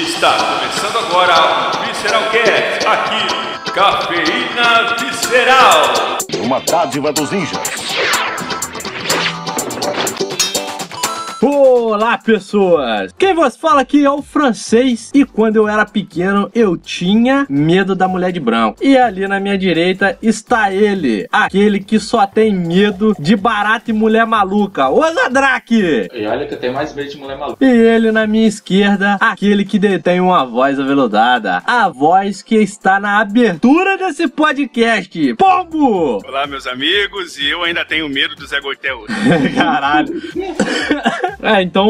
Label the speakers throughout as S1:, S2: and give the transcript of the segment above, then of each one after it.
S1: Está começando agora o Visceral Cast, aqui, Cafeína Visceral.
S2: Uma dádiva dos ninjas.
S3: Olá, pessoas! Quem vos fala aqui é o francês e quando eu era pequeno eu tinha medo da mulher de branco. E ali na minha direita está ele, aquele que só tem medo de barata e mulher maluca, o Zadraque!
S4: E olha que eu tenho mais medo de mulher maluca.
S3: E ele na minha esquerda, aquele que detém uma voz aveludada, a voz que está na abertura desse podcast, Pombo!
S1: Olá, meus amigos, e eu ainda tenho medo do Zé Goitel.
S3: Caralho. É, então,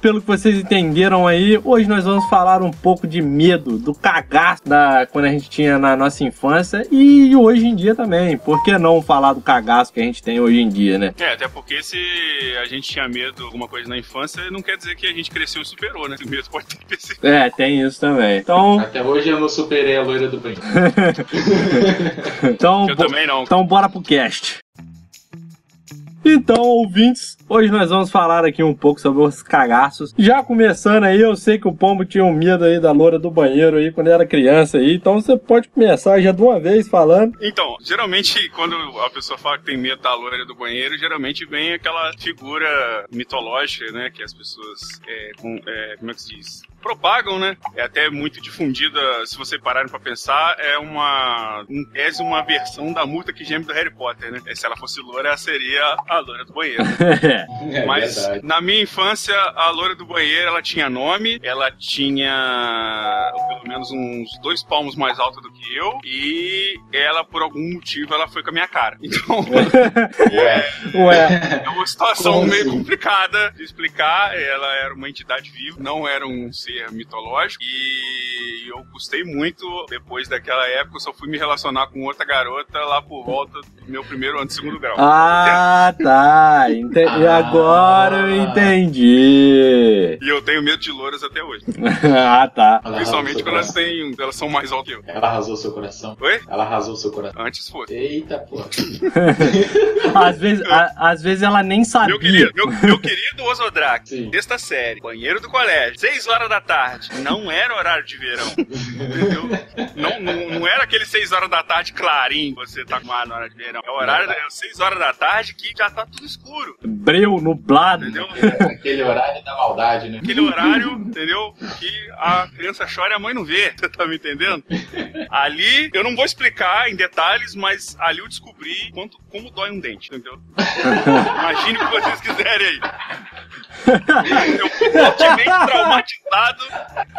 S3: pelo que vocês entenderam aí, hoje nós vamos falar um pouco de medo, do cagaço da, quando a gente tinha na nossa infância e hoje em dia também. Por que não falar do cagaço que a gente tem hoje em dia, né?
S1: É, até porque se a gente tinha medo de alguma coisa na infância, não quer dizer que a gente cresceu e superou, né? O medo pode ter crescido.
S3: É, tem isso também. Então,
S4: Até hoje eu não superei a loira do banho.
S3: então,
S1: Eu
S3: bo-
S1: também não.
S3: então bora pro cast. Então, ouvintes, hoje nós vamos falar aqui um pouco sobre os cagaços. Já começando aí, eu sei que o Pombo tinha um medo aí da loura do banheiro aí quando era criança aí, então você pode começar já de uma vez falando.
S1: Então, geralmente, quando a pessoa fala que tem medo da loira do banheiro, geralmente vem aquela figura mitológica, né? Que as pessoas, é, com- é, como é que se diz? Propagam, né? É até muito difundida, se você pararem pra pensar, é uma, em tese, uma versão da multa que geme do Harry Potter, né? Se ela fosse loira, ela seria a loira do banheiro.
S4: É
S1: Mas
S4: verdade.
S1: na minha infância, a loira do banheiro, ela tinha nome, ela tinha pelo menos uns dois palmos mais alta do que eu, e ela, por algum motivo, ela foi com a minha cara. Então,
S4: Ué,
S3: Ué,
S1: é uma situação
S4: Como
S1: meio
S4: assim?
S1: complicada de explicar. Ela era uma entidade viva, não era um ser mitológico, e eu gostei muito. Depois daquela época, eu só fui me relacionar com outra garota lá por volta do meu primeiro ano de segundo grau.
S3: ah, tá. Ente- e
S4: Ah.
S3: agora eu entendi.
S1: E eu tenho medo de louras até hoje.
S3: ah, tá.
S4: ela
S1: Principalmente quando elas têm. Elas são mais altas que eu.
S4: Ela arrasou seu coração.
S1: Oi?
S4: Ela arrasou seu coração.
S1: Antes fosse.
S4: Eita, porra.
S3: Às vezes, a- às vezes ela nem
S1: Meu
S3: sabia.
S1: querido, meu, meu querido Osodrak, sexta série, banheiro do colégio, 6 horas da tarde. Não era horário de verão. Entendeu? Não, não, não era aquele 6 horas da tarde clarinho, você tá com ar na hora de verão. É horário é 6 horas da tarde que já tá tudo escuro.
S3: Breu, nublado.
S1: Entendeu?
S4: Aquele horário da maldade, né?
S1: Aquele horário, entendeu? Que a criança chora e a mãe não vê. Você tá me entendendo? Ali, eu não vou explicar em detalhes, mas ali eu descobri quanto, como dói um dente, entendeu? Imagine o que vocês quiserem aí. Eu fui fortemente traumatizado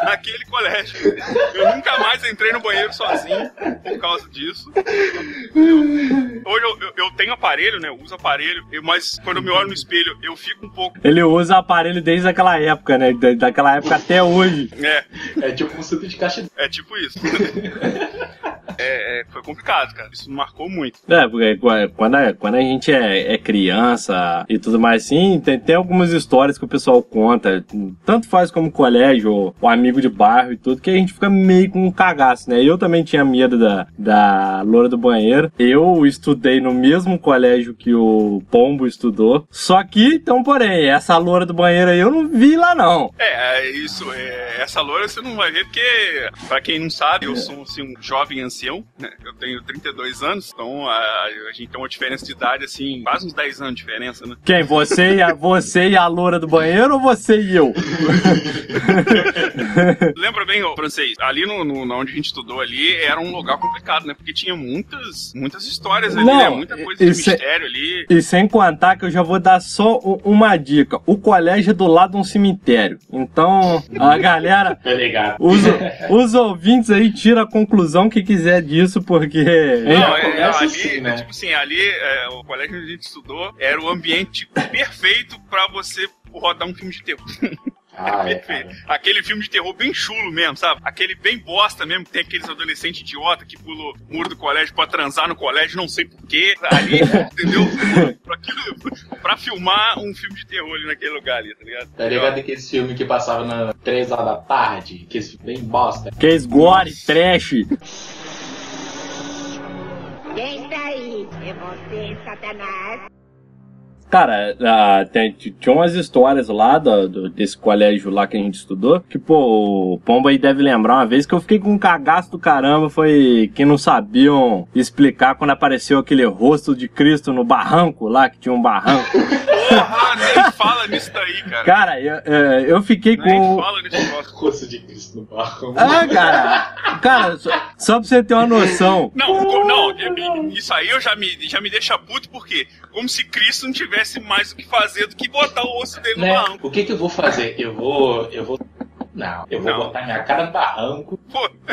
S1: naquele colégio. Eu nunca mais entrei no banheiro sozinho por causa disso. Entendeu? Hoje eu, eu- eu tenho aparelho, né? Eu uso aparelho, eu- mas quando eu me olho no espelho, eu fico um pouco.
S3: Ele usa aparelho desde aquela época, né? Da- Daquela época até hoje.
S1: É,
S4: É tipo um suco de caixa.
S1: é tipo isso. É, é, foi complicado, cara. Isso marcou muito.
S3: É, porque qu- quando a, quando a gente é, é criança e tudo mais assim, tem, tem algumas histórias que o pessoal conta, tanto faz como colégio ou, ou amigo de bairro e tudo, que a gente fica meio com um cagaço, né? Eu também tinha medo da, da loura do banheiro. Eu estudei no mesmo colégio que o Pombo estudou. Só que, então, porém, essa loura do banheiro aí eu não vi lá não.
S1: É, é isso. é, essa loira você não vai ver, porque, pra quem não sabe, eu sou assim, um jovem ancião, né? Eu tenho 32 anos, então a, a gente tem uma diferença de idade, assim, quase uns 10 anos de diferença, né?
S3: Quem? Você e a, você e a loura do banheiro ou você e eu?
S1: Lembra bem, ô, francês, ali no, no, na onde a gente estudou ali, era um lugar complicado, né? Porque tinha muitas, muitas histórias ali,
S3: Não,
S1: né? Muita coisa de
S3: é-
S1: mistério ali.
S3: E sem contar que eu já vou dar só uma dica. O colégio é do lado de um cemitério. Então, a galera,
S4: Tá ligado?
S3: os, os ouvintes aí tiram a conclusão que quiser disso, porque.
S1: Não, é,
S4: começa
S1: ali,
S4: assim, né?
S1: é tipo assim, ali, é, o colégio onde a gente estudou era o ambiente perfeito pra você rodar um filme de terror.
S4: Ah, é,
S1: Perfeito. Aquele filme de terror bem chulo mesmo, sabe? Aquele bem bosta mesmo, que tem aqueles adolescentes idiota que pulam o muro do colégio pra transar no colégio, não sei porquê. Ali, entendeu? pra, aquilo- pra filmar um filme de terror ali naquele lugar ali, tá ligado?
S4: Tá ligado aquele filme que passava na 3 horas da tarde? Que esse filme bem bosta.
S3: Que é esgore, trash.
S5: Quem está aí? É você, Satanás?
S3: Cara, tem- tinha umas histórias lá do, do- desse colégio lá que a gente estudou, que, pô, o Pombo aí deve lembrar uma vez que eu fiquei com um cagaço do caramba, foi que não sabiam explicar quando apareceu aquele rosto de Cristo no barranco lá, que tinha um barranco.
S1: Porra, nem fala nisso daí, cara.
S3: Cara, eu, é, eu fiquei
S1: Nem
S3: com...
S1: fala nesse negócio.
S4: Rosto de Cristo no barro.
S3: Ah, cara, cara, só, só pra você ter uma noção.
S1: Não, não, eu- isso aí eu já me, já me deixa puto, porque como se Cristo não tivesse mais o que fazer do que botar o osso dele no
S4: Né?
S1: barranco.
S4: O que que eu vou fazer? Eu vou. Eu vou. Não, eu vou
S1: Não.
S4: botar minha cara no barranco.
S1: Pô,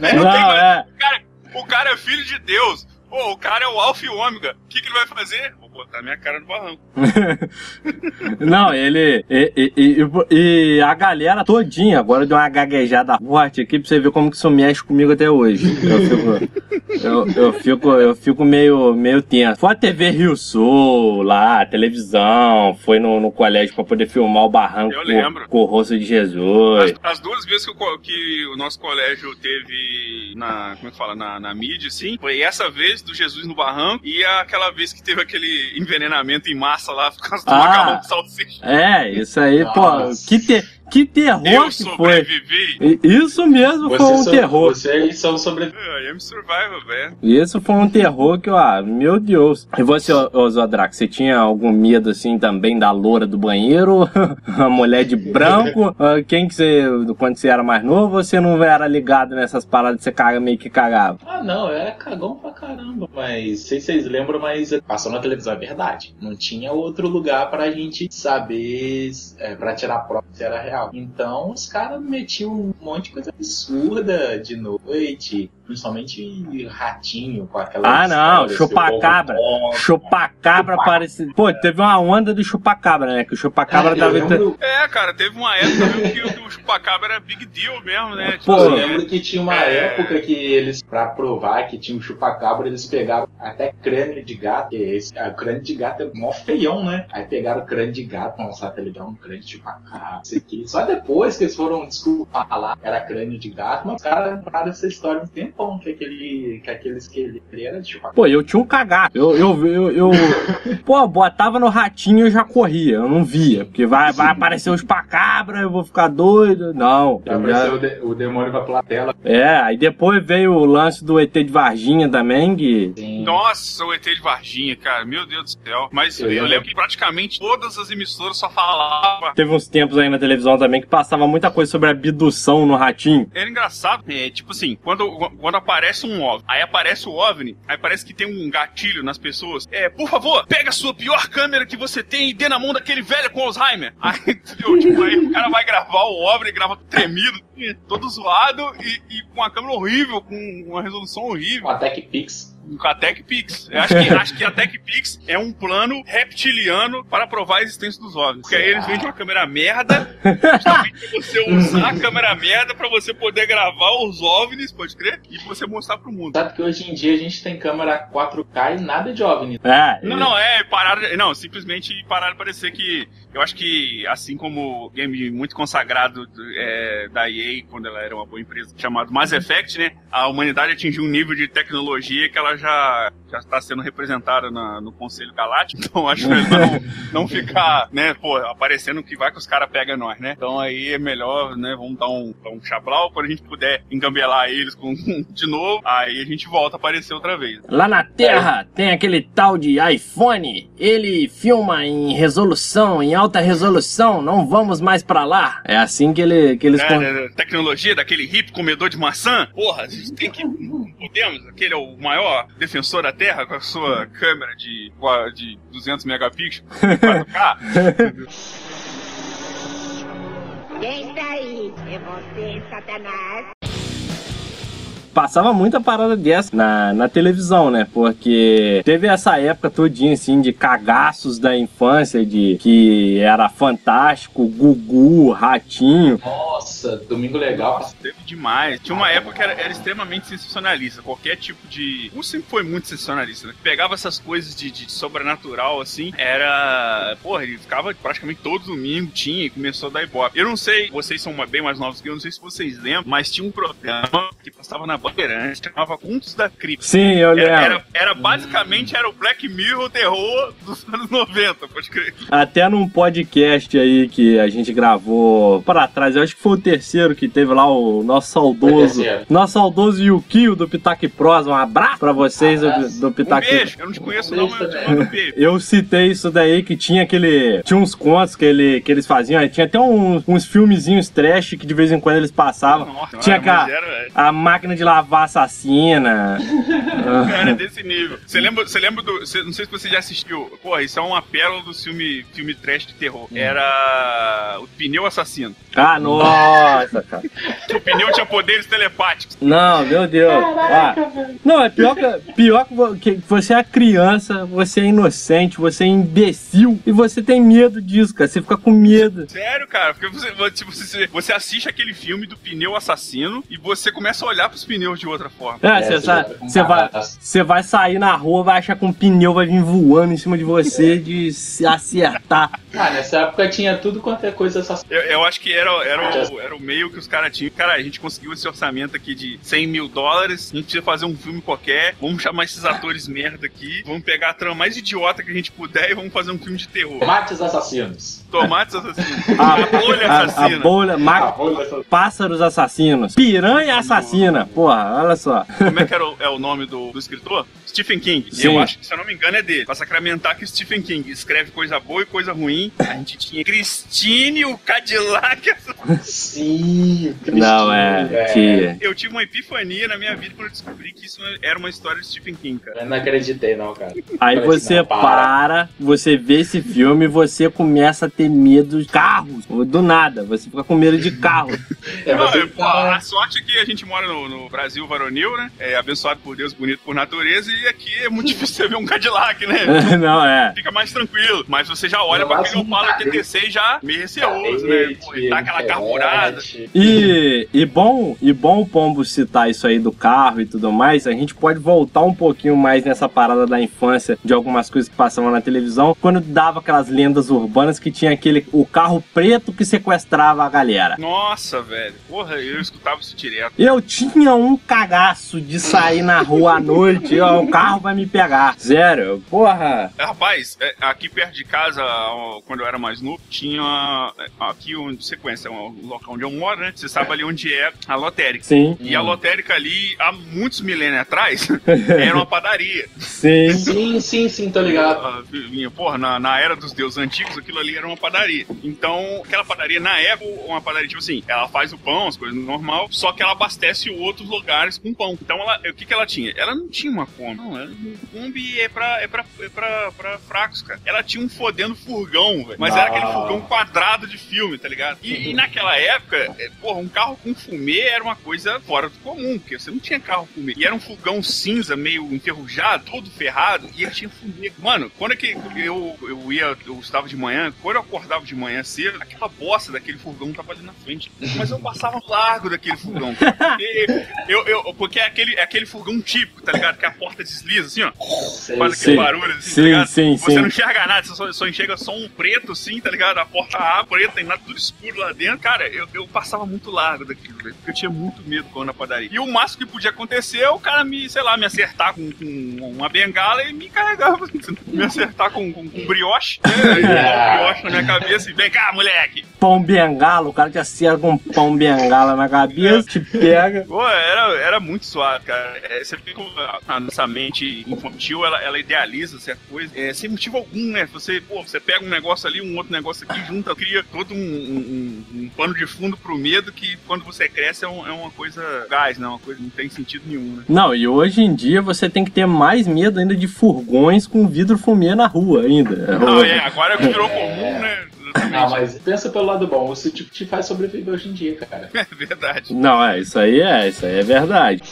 S4: Né?
S1: Não tem
S3: Não,
S1: mais-
S3: é.
S1: cara, o cara é filho de Deus. Pô, o cara é o alfa e o ômega. O que, que ele vai fazer? Botar minha cara no barranco.
S3: Não, ele. E, e- e- e a galera todinha agora deu uma gaguejada forte aqui pra você ver como que isso mexe comigo até hoje. Eu fico. Eu, eu fico, eu fico meio, meio tenso. Foi a TV Rio Sul lá, a televisão, foi no, no colégio pra poder filmar o barranco com, com o rosto de Jesus.
S1: As, as duas vezes que o, que o nosso colégio teve na. Como é que fala? Na, na mídia, sim. Foi essa vez do Jesus no barranco e aquela vez que teve aquele envenenamento em massa lá por causa do
S3: Ah.
S1: macarrão com salsicha.
S3: É, isso aí, pô,
S4: Nossa.
S3: que, te, que terror
S1: Eu
S3: que foi.
S1: sobrevivi.
S3: E- Isso mesmo foi um
S4: são-
S3: terror.
S4: Vocês são sobre.
S1: I am survival, velho.
S3: Isso foi um terror que, ó, meu Deus. E você, Zodraco, você tinha algum medo, assim, também da loura do banheiro? A mulher de branco? Ah, Quem que você, quando você era mais novo, você não era ligado nessas paradas, você caga, meio que cagava?
S4: Ah, não, eu era cagão pra caramba. Mas, sei se vocês lembram, mas passou na televisão, é verdade. Não tinha outro lugar pra gente saber, é, pra tirar prova se era real. Então, os caras metiam um monte de coisa absurda de noite. Principalmente ratinho com aquela.
S3: Ah, não, chupacabra. Chupacabra parecia. Pô, teve uma onda do chupacabra, né? Que o chupacabra
S4: eu
S3: tava.
S4: lembro,
S1: É, cara, teve uma época que, que o chupacabra era big deal mesmo, né? Tipo,
S3: Pô,
S4: eu
S1: assim,
S4: lembro que tinha uma
S1: É.
S4: época que eles, pra provar que tinha um chupacabra, eles pegavam até crânio de gato. esse, ah, o crânio de gato é mó feião, né? Aí pegaram o crânio de gato, lançaram a televisão, um crânio de chupacabra, isso aqui. Só depois que eles foram desculpar lá, era crânio de gato, mas os caras pararam essa história um tempão, que aquele, que aquele esqueleto ali era de chupacabra.
S3: Pô, eu tinha um cagaço. Eu, eu, eu, eu- pô, botava no ratinho e eu já corria. Eu não via. Porque vai, vai aparecer os chupacabra, eu vou ficar doido. Não.
S4: Já
S3: eu já-
S4: o, de- o demônio vai pela tela.
S3: É, aí depois veio o lance do ET de Varginha também, que.
S4: Assim,
S1: Nossa, o ET de Varginha, cara, meu Deus do céu. Mas
S4: Eu
S1: eu,
S4: lembro.
S1: lembro que praticamente todas as emissoras só falavam.
S3: Teve uns tempos aí na televisão também que passava muita coisa sobre abdução no ratinho.
S1: Era engraçado, é, tipo assim, quando, quando aparece um OVNI, aí aparece o OVNI, aí parece que tem um gatilho nas pessoas. É, por favor, pega a sua pior câmera que você tem e dê na mão daquele velho com Alzheimer. Aí, entendeu? Tipo, aí o cara vai gravar o OVNI, grava tremido, todo zoado e, e com a câmera horrível, com uma resolução horrível.
S4: A TechPix.
S1: Com a TechPix. Eu acho que, acho que a TechPix é um plano reptiliano para provar a existência dos OVNIs. Porque aí eles vendem uma câmera merda, justamente pra você usar a câmera merda pra você poder gravar os OVNIs, pode crer? E você mostrar pro mundo.
S4: Sabe que hoje em dia a gente tem câmera 4K e nada de OVNI.
S3: É.
S1: Não, não, é parar. Não, simplesmente parar de parecer que. Eu acho que, assim como o game muito consagrado é, da EA, quando ela era uma boa empresa, chamado Mass Effect, né? A humanidade atingiu um nível de tecnologia que ela já está sendo representada na- no Conselho Galáctico. Então acho melhor não, não ficar, né, pô, aparecendo que vai que os caras pegam nós, né? Então aí é melhor, né? Vamos dar um, dar um chablau. Quando a gente puder engambelar eles com, de novo, aí a gente volta a aparecer outra vez.
S3: Lá na Terra tem aquele tal de iPhone. Ele filma em resolução, em alta resolução. Não vamos mais pra lá. É assim que, ele, que eles.
S1: É,
S3: con-
S1: né, tecnologia daquele hippie comedor de maçã. Porra, a gente tem que. Podemos, aquele é o maior defensor da Terra com a sua câmera de, de 200 megapixels, 4K.
S2: Quem tá aí? É você, Satanás?
S3: Passava muita parada dessa na, na televisão, né? Porque teve essa época todinha, assim, de cagaços da infância, de que era fantástico, Gugu, Ratinho.
S4: Nossa, Domingo Legal.
S1: Nossa, teve demais. Tinha uma época que era, era extremamente sensacionalista. Qualquer tipo de. O sempre foi muito sensacionalista, né? Pegava essas coisas de, de sobrenatural, assim, era. Porra, ele ficava praticamente todo domingo, tinha, e começou a dar ibope. Eu não sei, vocês são bem mais novos que eu, não sei se vocês lembram, mas tinha um programa que passava na Bandeirantes, chamava Contos da Cripta.
S3: Sim, eu lembro.
S1: Era, era, era basicamente era o Black Mirror terror dos anos 90, pode crer.
S3: Até num podcast aí que a gente gravou para trás, eu acho que foi o terceiro que teve lá o nosso saudoso. Nosso saudoso Yukio do Pitaque Pros. Um abraço pra vocês do, do
S1: Um
S3: Pitaque
S1: beijo, eu não te conheço não, mas eu te mando um beijo.
S3: Eu citei isso daí que tinha aquele. Tinha uns contos que, ele, que eles faziam. aí Tinha até uns, uns filmezinhos trash que de vez em quando eles passavam.
S1: Nossa,
S3: tinha
S1: era-
S3: A máquina de lavar assassina.
S1: Era desse nível. Você lembra, você lembra do. você- não sei se você já assistiu. Porra, isso é uma pérola do filme, filme trash de terror. Era. O pneu assassino.
S3: ah, nossa, cara.
S1: O pneu tinha poderes telepáticos.
S3: Não, meu Deus. Ah, não, é pior que, pior que vo- que você é criança, você é inocente, você é imbecil e você tem medo disso, cara. Você fica com medo.
S1: Sério, cara, porque você, tipo, você, você assiste aquele filme do pneu assassino e você começa a olhar pros pneus de outra forma.
S3: É,
S4: É,
S3: você sa-
S4: com
S3: você vai,
S4: baratas.
S3: você vai sair na rua, vai achar que um pneu vai vir voando em cima de você de se acertar.
S4: Ah, nessa época tinha tudo quanto é coisa essa.
S1: Eu, eu acho que era, era, o, era o meio que os caras tinham. Cara, a gente conseguiu esse orçamento aqui de 100 mil dólares. A gente precisa fazer um filme qualquer. Vamos chamar esses atores merda aqui. Vamos pegar a trama mais idiota que a gente puder e vamos fazer um filme de terror.
S4: Tomates assassinos.
S1: Tomates assassinos.
S3: A,
S1: bolha
S3: a, a
S1: assassina.
S3: bolha,
S4: Ah,
S3: ma-
S4: olha essa-
S3: pássaros assassinos, piranha assassina. Porra, olha só.
S1: Como é que era o, é o nome do, do escritor? Stephen King.
S3: Sim.
S1: eu acho que, se eu não me engano, é dele. Pra sacramentar que o Stephen King escreve coisa boa e coisa ruim. A gente tinha Christine, o Cadillac.
S4: Sim, Cristina,
S3: Não, é. Que...
S1: Eu tive uma epifania na minha vida quando eu descobri que isso era uma história de Stephen King, cara.
S4: Eu não acreditei, não, cara.
S3: Aí você
S4: não,
S3: para.
S4: para.
S3: você vê esse filme e você começa a ter medo de carros. Do nada, você fica com medo de carros.
S4: É,
S1: Não, é,
S4: tá-
S1: a sorte é que a gente mora no, no Brasil varonil, né? É abençoado por Deus, bonito por natureza, e aqui é muito difícil você ver um Cadillac, né?
S3: Não, é.
S1: Fica mais tranquilo. Mas você já olha
S4: acho
S1: aquele Opala
S4: carro.
S1: 86 já meio receoso, né? Pô, e dá aquela carburada.
S3: E, e bom, e bom o Pombo citar isso aí do carro e tudo mais, a gente pode voltar um pouquinho mais nessa parada da infância de algumas coisas que passavam na televisão, quando dava aquelas lendas urbanas que tinha aquele o carro preto que sequestrava a galera.
S1: Nossa, velho. Porra, eu escutava isso direto.
S3: Eu tinha um cagaço de sair na rua à noite, ó, o carro vai me pegar. Sério, porra.
S1: Rapaz, é, aqui perto de casa, quando eu era mais novo, tinha é, aqui onde sequência, o local onde eu moro, né? Você sabe ali onde é a lotérica.
S3: Sim,
S1: E a lotérica ali, há muitos milênios atrás, era uma padaria.
S3: sim.
S4: Sim, sim, sim, tô ligado.
S1: Ah, vinha, porra, na, na era dos deuses antigos, aquilo ali era uma padaria. Então, aquela padaria, na época, uma padaria, tipo assim, ela faz o pão, as coisas normal, só que ela abastece outros lugares com pão. Então, ela, o que que ela tinha? Ela não tinha uma Kombi. Não, ela, Kombi é pra, é, pra, é pra, pra fracos, cara. Ela tinha um fodendo furgão, velho. Mas era
S4: Ah.
S1: aquele furgão quadrado de filme, tá ligado? E, e naquela época, é, porra, um carro com fumê era uma coisa fora do comum, porque você não tinha carro fumê. E era um furgão cinza, meio enferrujado, todo ferrado, e ele tinha fumê. Mano, quando é que eu, eu ia, eu estava de manhã, quando eu acordava de manhã cedo, aquela bosta daquele furgão tava ali na frente. Mas eu passava largo daquele furgão. Porque, eu, eu, porque é aquele, é aquele furgão típico, tá ligado? Que a porta desliza assim, ó.
S4: Sei,
S1: Faz
S3: Sim.
S1: aquele barulho assim,
S3: Sim,
S1: tá ligado?
S3: sim,
S1: Você
S3: sim.
S1: não enxerga nada, você só, só enxerga só um preto assim, tá ligado? A porta abre, preta, tem nada tudo escuro lá dentro. Cara, eu, eu passava muito largo daquilo, velho. Porque eu tinha muito medo quando na padaria. E o máximo que podia acontecer é o cara me, sei lá, me acertar com, com uma bengala e me carregar. me acertar com, com, com brioche. Né? Na minha cabeça e vem cá, moleque.
S3: Pão bengala, o cara te acerta com um pão bengala na cabeça, te pega.
S1: Pô, era, era muito suave, cara. É, você fica com a a nossa mente infantil, ela, ela idealiza certa coisa, é, sem motivo algum, né? Você, pô, você pega um negócio ali, um outro negócio aqui, junta, cria todo um, um- um- pano de fundo pro medo que quando você cresce é, um- é uma coisa gás, né? Uma coisa que não tem sentido nenhum, né?
S3: Não, e hoje em dia você tem que ter mais medo ainda de furgões com vidro fumê na rua ainda.
S1: Não, é, agora é virou comum, né?
S4: Não,
S1: Exatamente.
S4: mas pensa pelo lado bom, isso tipo, te faz sobreviver hoje em dia, cara.
S1: É verdade.
S3: Não, é, isso aí é, isso aí é verdade.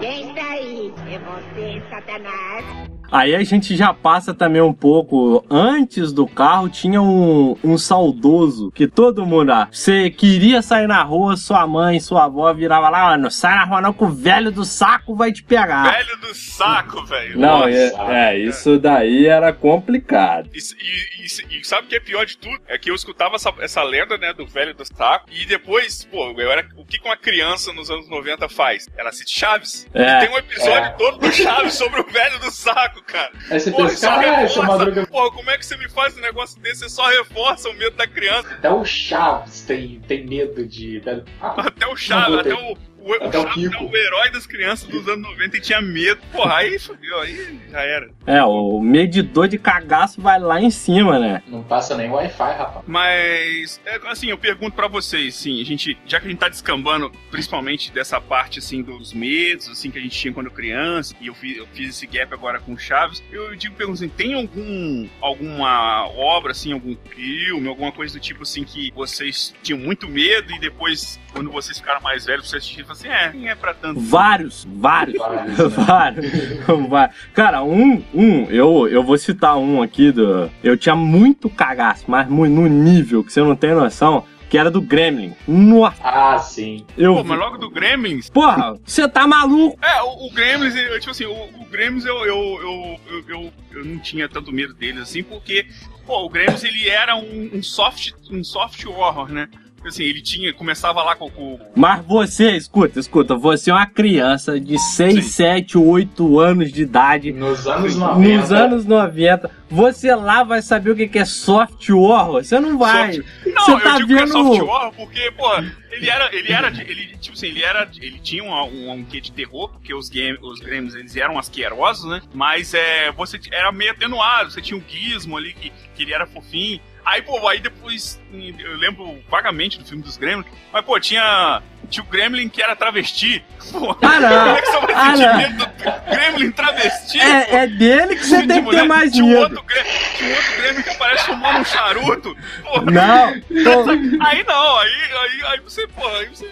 S2: Quem está aí? É você, Satanás?
S3: Aí a gente já passa também um pouco. Antes do carro tinha um, um saudoso que todo mundo. Ah, você queria sair na rua, sua mãe, sua avó virava lá, não sai na rua não que o velho do saco vai te pegar.
S1: Velho do saco, velho.
S3: Não,
S4: Nossa,
S3: é, é, isso daí era complicado.
S1: E, e- e- e sabe o que é pior de tudo? É que eu escutava essa, essa lenda, né, do velho do saco, e depois, pô, eu era, o que que uma criança nos anos 90 faz? Ela assiste Chaves.
S3: É.
S1: E tem um episódio
S4: É.
S1: todo do Chaves sobre o velho do saco, cara.
S4: Aí você
S1: Pô,
S4: pensa,
S1: isso
S4: caralho, essa madruga.
S1: Pô, como é que você me faz um negócio desse? Você só reforça o medo da criança.
S4: Até o Chaves tem, tem medo de. Ah,
S1: Até o Chaves, até o. O, o
S4: Até o
S1: Chaves é
S4: Kiko.
S1: o herói das crianças dos anos 90 e tinha medo. Porra, aí fudeu, aí já era.
S3: É, o medidor de cagaço vai lá em cima, né?
S4: não passa nem Wi-Fi, rapaz.
S1: Mas, é, assim, eu pergunto pra vocês, sim, a gente, já que a gente tá descambando, principalmente dessa parte, assim, dos medos, assim, que a gente tinha quando criança, e eu fiz, eu fiz esse gap agora com o Chaves, eu digo, pergunto assim, tem algum, alguma obra, assim, algum filme, alguma coisa do tipo, assim, que vocês tinham muito medo e depois, quando vocês ficaram mais velhos, vocês assistiram, assim, é, nem é pra tanto.
S3: Vários, vários.
S4: Vários, né?
S3: Vários. Vai- Cara, um, um, eu, eu vou citar um aqui do. Eu tinha muito cagaço, mas muito, no nível que você não tem noção, que era do Gremlin. Nossa,
S4: Ah, sim.
S3: eu.
S1: Pô, mas logo do Gremlins,
S3: Porra, você tá maluco?
S1: É, o, o Gremlins, eu, tipo assim, o, o Gremlins eu, eu, eu, eu, eu, eu não tinha tanto medo deles assim, porque, pô, o Gremlins ele era um, um soft, um soft horror, né? Assim, ele tinha, começava lá com, com
S3: Mas você, escuta, escuta, você é uma criança de 6,
S1: Sim.
S3: 7, 8 anos de idade.
S4: Nos anos 90.
S3: Nos anos 90, você lá vai saber o que é soft horror? Você não vai.
S1: Não,
S3: Você
S1: eu
S3: tá
S1: digo que é
S3: vendo-
S1: soft horror porque, pô, ele era, ele era, de- ele, tipo assim, ele era, ele tinha um, um, um quê de terror, porque os, game, os Gremlins, eles eram asquerosos, né? Mas, é, você era meio atenuado, você tinha um gizmo ali, que, que ele era fofinho. Aí, pô, aí depois, eu lembro vagamente do filme dos Gremlins, mas, pô, tinha, tinha o Gremlin que era travesti. Pô,
S3: Ah, não.
S1: como é que você vai
S3: Ah,
S1: sentir
S3: não.
S1: medo do Gremlin travesti?
S3: É, é dele que você
S1: De
S3: tem que
S1: mulher,
S3: ter mais
S1: tinha um outro Gremlin, tinha um outro Gremlin que aparece fumando um charuto. Pô,
S3: Não, tô-
S1: Aí não, aí, aí, aí você, porra, aí você.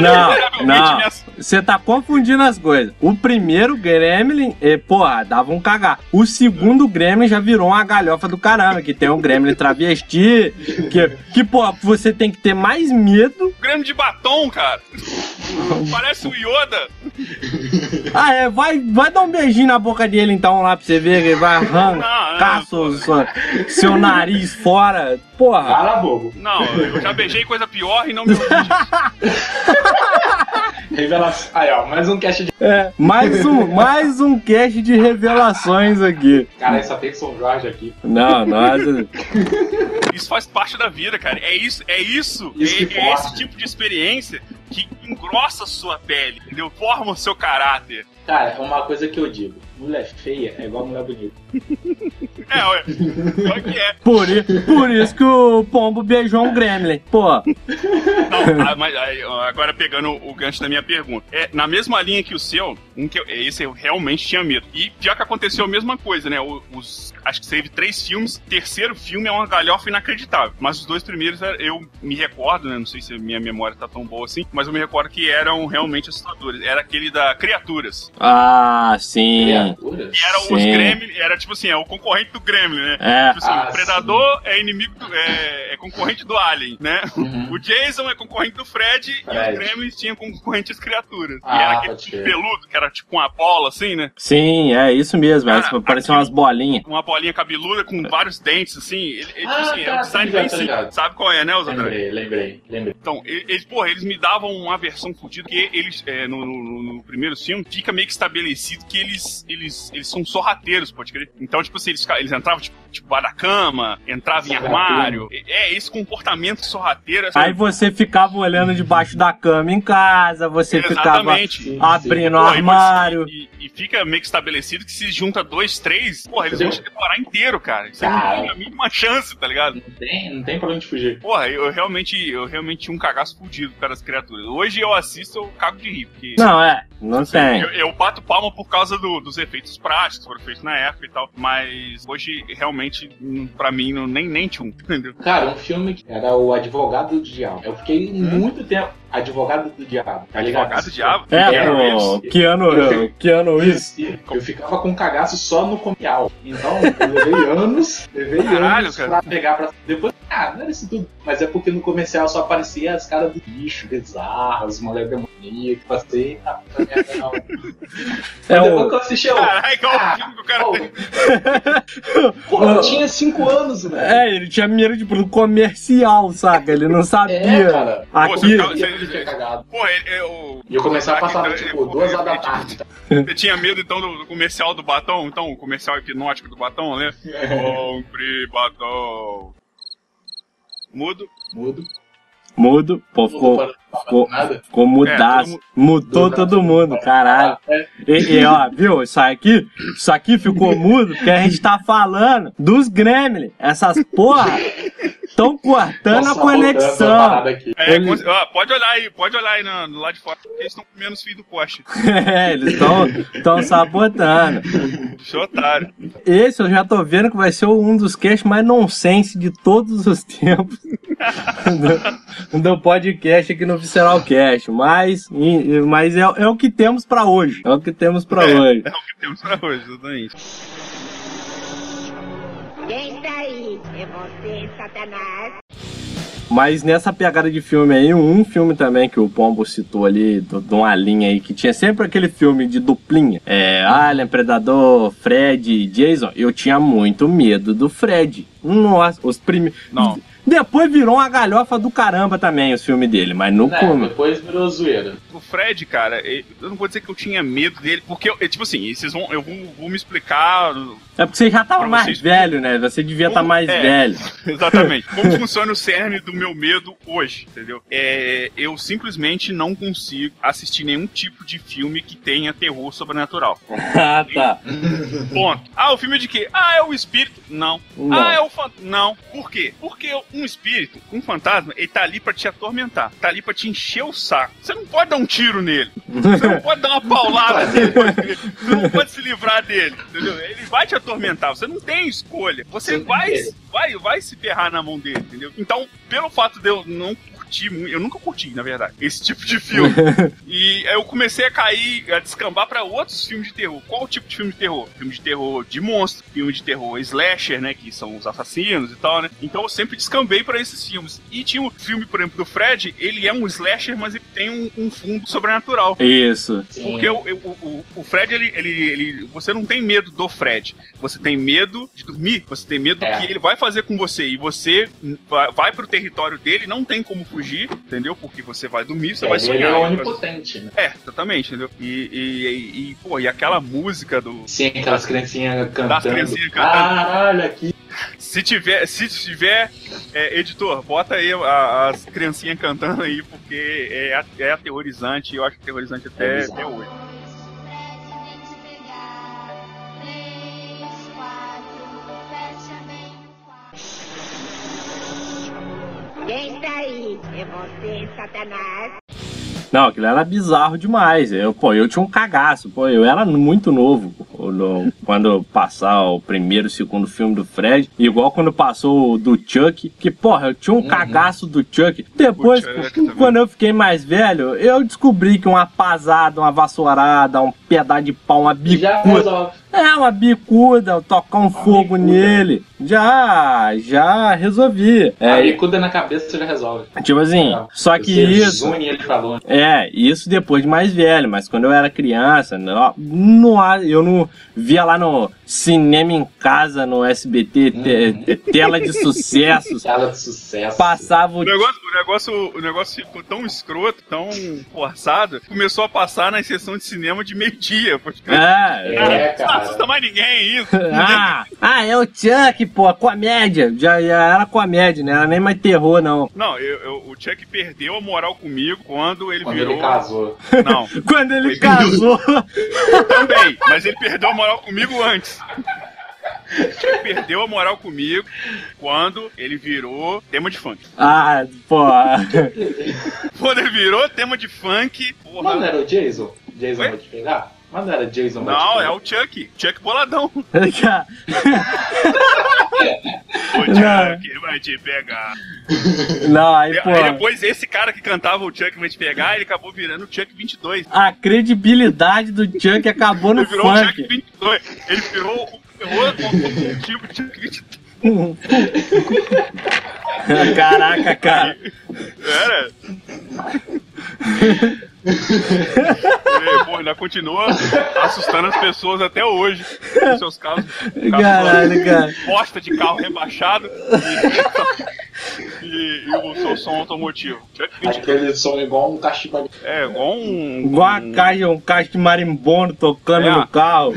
S3: Não,
S1: miseravelmente
S3: não. Você tá confundindo as coisas. O primeiro Gremlin, eh, porra, dava um cagar. O segundo Gremlin já virou uma galhofa do caramba, que tem um Gremlin travesti, que, que porra, você tem que ter mais medo.
S1: Grêmio de batom, cara. Parece o Yoda.
S3: Ah, é, vai, vai dar um beijinho na boca dele então lá pra você ver que ele vai arrancar
S1: Não,
S3: seu, seu, seu nariz fora. Porra.
S4: Cala a boca.
S1: Não, eu já beijei coisa pior e não me.
S4: Revelação. Aí, ó, mais um cast de.
S3: É, mais um, mais um cast de revelações aqui.
S4: Cara, só tem São Jorge aqui.
S3: Não, nossa.
S1: Isso faz parte da vida, cara. É isso, é isso.
S4: Isso
S1: é, é esse tipo de experiência que engrossa a sua pele, entendeu? Forma o seu caráter.
S4: Cara, uma coisa que eu digo: mulher feia é igual mulher bonita.
S1: É, ué. Pior que é.
S3: Por, i- por isso que o pombo beijou um Gremlin. Pô,
S1: Não, ah, mas aí, ó, agora pegando o gancho da minha pergunta. É, na mesma linha que o seu, um que eu, esse eu realmente tinha medo. E pior que aconteceu a mesma coisa, né? O- Os, acho que teve três filmes. O terceiro filme é uma galhofa inacreditável. Mas os dois primeiros era- eu me recordo, né? Não sei se a minha memória tá tão boa assim, mas eu me recordo que eram realmente assustadores. Era aquele da Criaturas.
S3: Ah, sim.
S4: Criaturas?
S1: Que era os
S3: Sim.
S1: Gremlin, era tipo assim, é o concorrente do Gremlin, né?
S3: É,
S1: Tipo assim,
S4: Ah,
S1: o Predador é inimigo do, é, é concorrente do Alien, né?
S4: Uhum.
S1: O Jason é concorrente do Fred, e
S4: Fred.
S1: os Gremlins tinham concorrente as criaturas. e
S4: Ah,
S1: era aquele
S4: crer.
S1: peludo, que era tipo uma bola, assim, né?
S3: sim, é isso mesmo.
S1: Cara,
S3: Cara, Parecem
S1: aquilo-
S3: umas bolinhas.
S1: Uma bolinha cabeluda com vários dentes, assim. Ele, ele,
S4: Ah,
S1: tipo assim, é um
S4: tá,
S1: design bem simples. Sabe qual é, né, os?
S4: Lembrei, lembrei, lembrei.
S1: Então, e- eles, porra, eles me davam uma versão fodida que eles, é, no, no- no primeiro filme, fica meio que estabelecido que eles, eles, eles são sorrateiros, pode crer. Então, tipo assim, eles, eles entravam, tipo, tipo, da cama, entravam em armário. É, esse comportamento sorrateiro. essa-
S3: Aí você ficava olhando debaixo da cama em casa, você ficava
S1: Exatamente.
S4: Sim,
S3: abrindo o armário.
S1: E, e fica meio que estabelecido que se junta dois, três, porra, eles vão te devorar inteiro, cara. Não
S4: Cara.
S1: tem a mínima chance, tá ligado?
S4: Não tem, não tem pra onde fugir.
S1: Porra, eu realmente, eu realmente tinha um cagaço fudido para as criaturas. Hoje eu assisto, eu cago de rir, porque
S3: Não, é, não tem.
S1: eu, eu bato palma por causa do- dos efeitos práticos que foram feitos na época e tal, mas hoje realmente, hum, pra mim, não, nem, nem tinha um, entendeu?
S4: Cara, um filme que era o Advogado do Diabo. Eu fiquei muito tempo. Advogado do Diabo, tá ligado?
S1: Advogado do Diabo?
S3: É,
S1: Keanu
S3: pô,
S1: Reeves.
S3: Keanu, Keanu Reeves.
S4: Eu, eu ficava com cagaço só no comercial. Então, eu levei anos, levei
S1: Caralho,
S4: anos
S1: cara.
S4: pra pegar pra. Depois, ah, não era isso tudo. Mas é porque no comercial só aparecia as caras do bicho, bizarras, as mulheres demoníacas. Passei, ah, puta merda, não.
S3: É
S4: Depois
S3: o,
S4: que eu assisti, eu.
S1: Caralho, igual o
S4: Ah,
S1: filme que o cara
S4: oh,
S1: tem.
S4: Porra, eu tinha 5 anos, velho.
S3: é, ele tinha medo de pro comercial, saca? Ele não sabia.
S4: É, cara.
S1: Pô,
S3: Aqui,
S1: você ficava-
S4: Eu fiquei cagado.
S1: Porra, ele, é o.
S4: E eu começava a passar,
S1: Ele-
S4: tipo,
S1: ele-
S4: duas horas da tarde. tá?
S1: Você tinha medo então do, do comercial do batom? Então, o comercial hipnótico do batom, né? Compre batom. Mudo.
S4: Mudo.
S3: mudo, pô, ficou,
S4: para-
S3: ficou,
S4: nada.
S3: ficou mudaço.
S1: todo mundo,
S3: caralho.
S4: É.
S3: E, e, ó, viu? Isso aqui, isso aqui ficou mudo porque a gente tá falando dos Gremlin. Essas porra estão cortando
S4: Nossa,
S3: a conexão.
S1: É,
S3: Ele-
S1: cons- ó, pode olhar aí, pode olhar aí na- do lado de fora, porque eles estão comendo os fios do poste.
S3: É, eles estão sabotando.
S1: Bicho otário.
S3: Esse eu já tô vendo que vai ser um dos casts mais nonsense de todos os tempos do, do podcast aqui no Visceral Cast. Mas, mas é, é o que temos pra hoje. É o que temos pra hoje.
S1: É o que temos pra hoje, exatamente.
S2: É você, Satanás?
S3: Mas nessa pegada de filme aí, um filme também que o Pombo citou ali, de uma linha aí, que tinha sempre aquele filme de duplinha. É, Alien, Predador, Fred, Jason. Eu tinha muito medo do Fred. Nossa, os primeiros.
S1: Não.
S3: Depois virou uma galhofa do caramba também os filmes dele, mas no
S4: Né,
S3: come.
S4: depois virou zoeira.
S1: O Fred, cara, eu não vou dizer que eu tinha medo dele, porque, eu, tipo assim, vocês vão, eu vou, vou me explicar
S3: É porque você já tava
S1: Pra
S3: mais
S1: vocês-
S3: velho, né? Você devia estar
S1: Como-
S3: mais
S1: é.
S3: velho.
S1: Exatamente. Como funciona o cerne do meu medo hoje, entendeu? É, eu simplesmente não consigo assistir nenhum tipo de filme que tenha terror sobrenatural.
S3: ah, tá.
S1: Ponto. Ah, o filme é de quê? Ah, é o espírito? Não.
S3: Não.
S1: Ah, é o fan... Não. Por quê? Porque um espírito, um fantasma, ele tá ali pra te atormentar. Tá ali pra te encher o saco. Você não pode dar um tiro nele. Você não pode dar uma paulada nele. Você não pode se livrar dele, entendeu? Ele vai te atormentar. Você não tem escolha. Você vai, vai, vai se ferrar na mão dele, entendeu? Então, pelo fato de eu não curtir muito, eu nunca curti, na verdade, esse tipo de filme. e aí eu comecei a cair, a descambar pra outros filmes de terror. Qual o tipo de filme de terror? Filme de terror de monstro, filme de terror slasher, né, que são os assassinos e tal, né? Então eu sempre descambei pra esses filmes. E tinha um filme, por exemplo, do Fred, ele é um slasher, mas ele tem um, um fundo sobrenatural.
S3: Isso.
S1: Porque o, o, o, Fred, ele, ele, ele- Você não tem medo do Fred. Você tem medo de dormir. Você tem medo do
S4: É.
S1: que ele vai fazer com você. E você vai, vai pro território dele, não tem como fugir, entendeu? Porque você vai dormir, você vai
S4: ele
S1: sonhar.
S4: é
S1: vai-
S4: onipotente, né?
S1: É, exatamente, entendeu? E, e, e, e, pô, e aquela música do.
S4: Sim, aquelas criancinhas cantando.
S1: criancinhas cantando.
S4: Caralho, aqui.
S1: Se tiver, se tiver, é, editor, bota aí a- as criancinhas cantando aí, porque é, é aterrorizante, eu acho aterrorizante até,
S4: É
S1: até hoje.
S2: Quem está aí? É você, Satanás?
S3: Não, aquilo era bizarro demais. Eu, pô, eu tinha um cagaço. Pô, eu era muito novo no- quando passar o primeiro, segundo filme do Fred. Igual quando passou o do Chuck. Que, porra, eu tinha um cagaço do Chuck. Depois,
S1: Chuck
S3: quando eu fiquei mais velho, eu descobri que uma pasada, uma vassourada, um pedaço de pau, uma
S4: Já
S3: bicuda. É, uma bicuda, tocar um fogo
S4: bicuda.
S3: nele. Já, já resolvi.
S4: A
S3: É,
S4: bicuda na cabeça você já resolve.
S3: tipo assim, só que isso.
S4: zune ele falou.
S3: É, isso depois de mais velho, mas quando eu era criança, não, não, eu não via lá no cinema em casa, no SBT, te- te- tela de sucessos,
S4: Tela de sucesso.
S3: passava o.
S1: O negócio, o, negócio, o negócio ficou tão escroto, tão forçado, começou a passar na sessão de cinema de meio-dia.
S3: É,
S4: É, cara.
S1: Assusta mais ninguém isso.
S3: ah, ah, é o Chuck, pô, comédia. Já, já era comédia, né? Era nem mais terror, não.
S1: Não, eu, eu- o Chuck perdeu a moral comigo quando ele
S4: Quando
S1: virou.
S4: ele casou.
S1: Não,
S3: Quando ele
S1: Ele
S3: casou.
S1: também, mas ele perdeu a moral comigo antes. Chuck perdeu a moral comigo quando ele virou tema de funk.
S3: ah, pô.
S1: Quando ele virou tema de funk, porra.
S4: Não era o Jason? Jason
S1: Oi?
S4: vai te pegar? Mas não era Jason
S1: Não, é o Chuck. Chuck boladão. O Chuck vai te pegar.
S3: Não, aí, pô.
S1: Aí depois esse cara que cantava o Chuck vai te pegar, ele acabou virando o Chuck 22.
S3: A credibilidade do Chuck acabou no
S1: Ele virou o Chuck
S3: funk.
S1: 22. Ele virou o outro tipo Chuck 22.
S3: Caraca, cara.
S1: Era. Ele, pô, ainda continua assustando as pessoas até hoje com seus carros. carros
S3: Caralho, cara.
S1: Bosta de carro rebaixado e, e- e o seu som automotivo. Chuck 22.
S4: Aquele som igual um cachimbo de
S1: É, igual um.
S3: Igual a caixa, um caixa de marimbondo tocando
S1: É.
S3: no carro.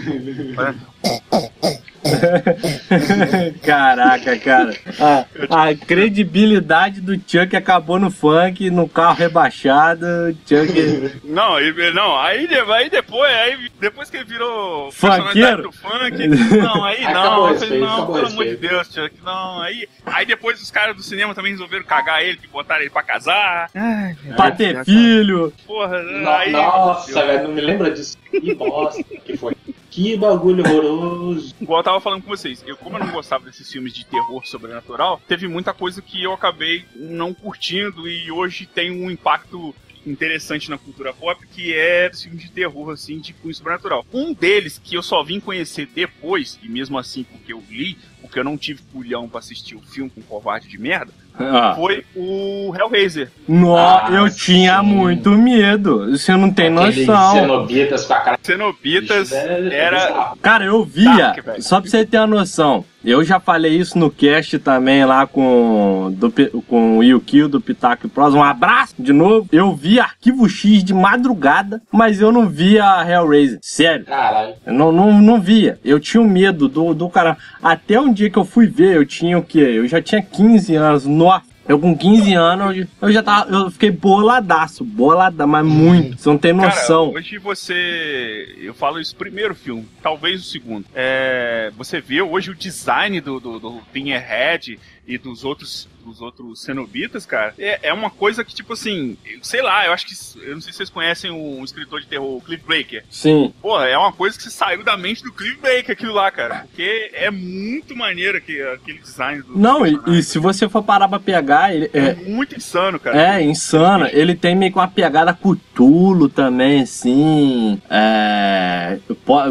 S3: Caraca, cara. A, a credibilidade do Chuck acabou no funk, no carro rebaixado. Chuck.
S1: Não, ele- não, aí, aí depois, aí depois que ele virou
S3: Funkeiro?
S1: personalidade do funk, não, aí
S4: Acabou
S1: não, não, pelo amor de. Deus, Chuck, não, aí, aí depois os caras do cinema também resolveram cagar ele, que botaram ele pra casar, Ai,
S3: pra ter filho.
S1: porra,
S4: No-
S1: aí...
S4: Nossa, velho, não me lembra disso. Que bosta que foi. Que bagulho horroroso.
S1: Igual eu tava falando com vocês, eu como eu não gostava desses filmes de terror sobrenatural, teve muita coisa que eu acabei não curtindo e hoje tem um impacto interessante na cultura pop, que é filmes de terror, assim, de cunho sobrenatural. Um deles, que eu só vim conhecer depois, e mesmo assim porque eu li, porque eu não tive pulhão pra assistir o filme com covarde de merda,
S3: Ah.
S1: foi o Hellraiser.
S3: Nó,
S4: Ah,
S3: eu tinha
S4: sim.
S3: muito medo. Você não tem
S4: Aqueles
S3: noção.
S4: cenobitas com a cara
S1: Cenobitas
S4: é-
S1: era...
S4: bizarro.
S3: Cara, eu via,
S1: Dark,
S3: só pra você ter uma noção, eu já falei isso no cast também lá com, do, com o Yukio do Pitaco Pros. Um abraço de novo. Eu vi Arquivo X de madrugada, mas eu não via Hellraiser. Sério.
S4: Caralho.
S3: Eu não, não, não via. Eu tinha um medo do, do cara. Até um dia que eu fui ver, eu tinha o quê? Eu já tinha 15 anos. Nossa. Eu com 15 anos, eu- já tava. Eu fiquei boladaço. Bolada, mas muito. Você não tem noção.
S1: Cara, hoje você. Eu falo isso primeiro filme, talvez o segundo. É, você vê hoje o design do, do, do Pinhead e dos outros, dos outros cenobitas, cara. É, é uma coisa que, tipo assim, sei lá, eu acho que. Eu não sei se vocês conhecem o, escritor de terror, o Cliff Baker.
S3: Sim.
S1: Porra, é uma coisa que saiu da mente do Cliff Baker aquilo lá, cara. Porque é muito maneiro aquele, aquele design do.
S3: Não, e, e se você for parar pra pegar, ele.
S1: É
S3: É,
S1: muito insano, cara.
S3: É, insana. Ele tem meio que uma pegada Cthulhu também, assim. É.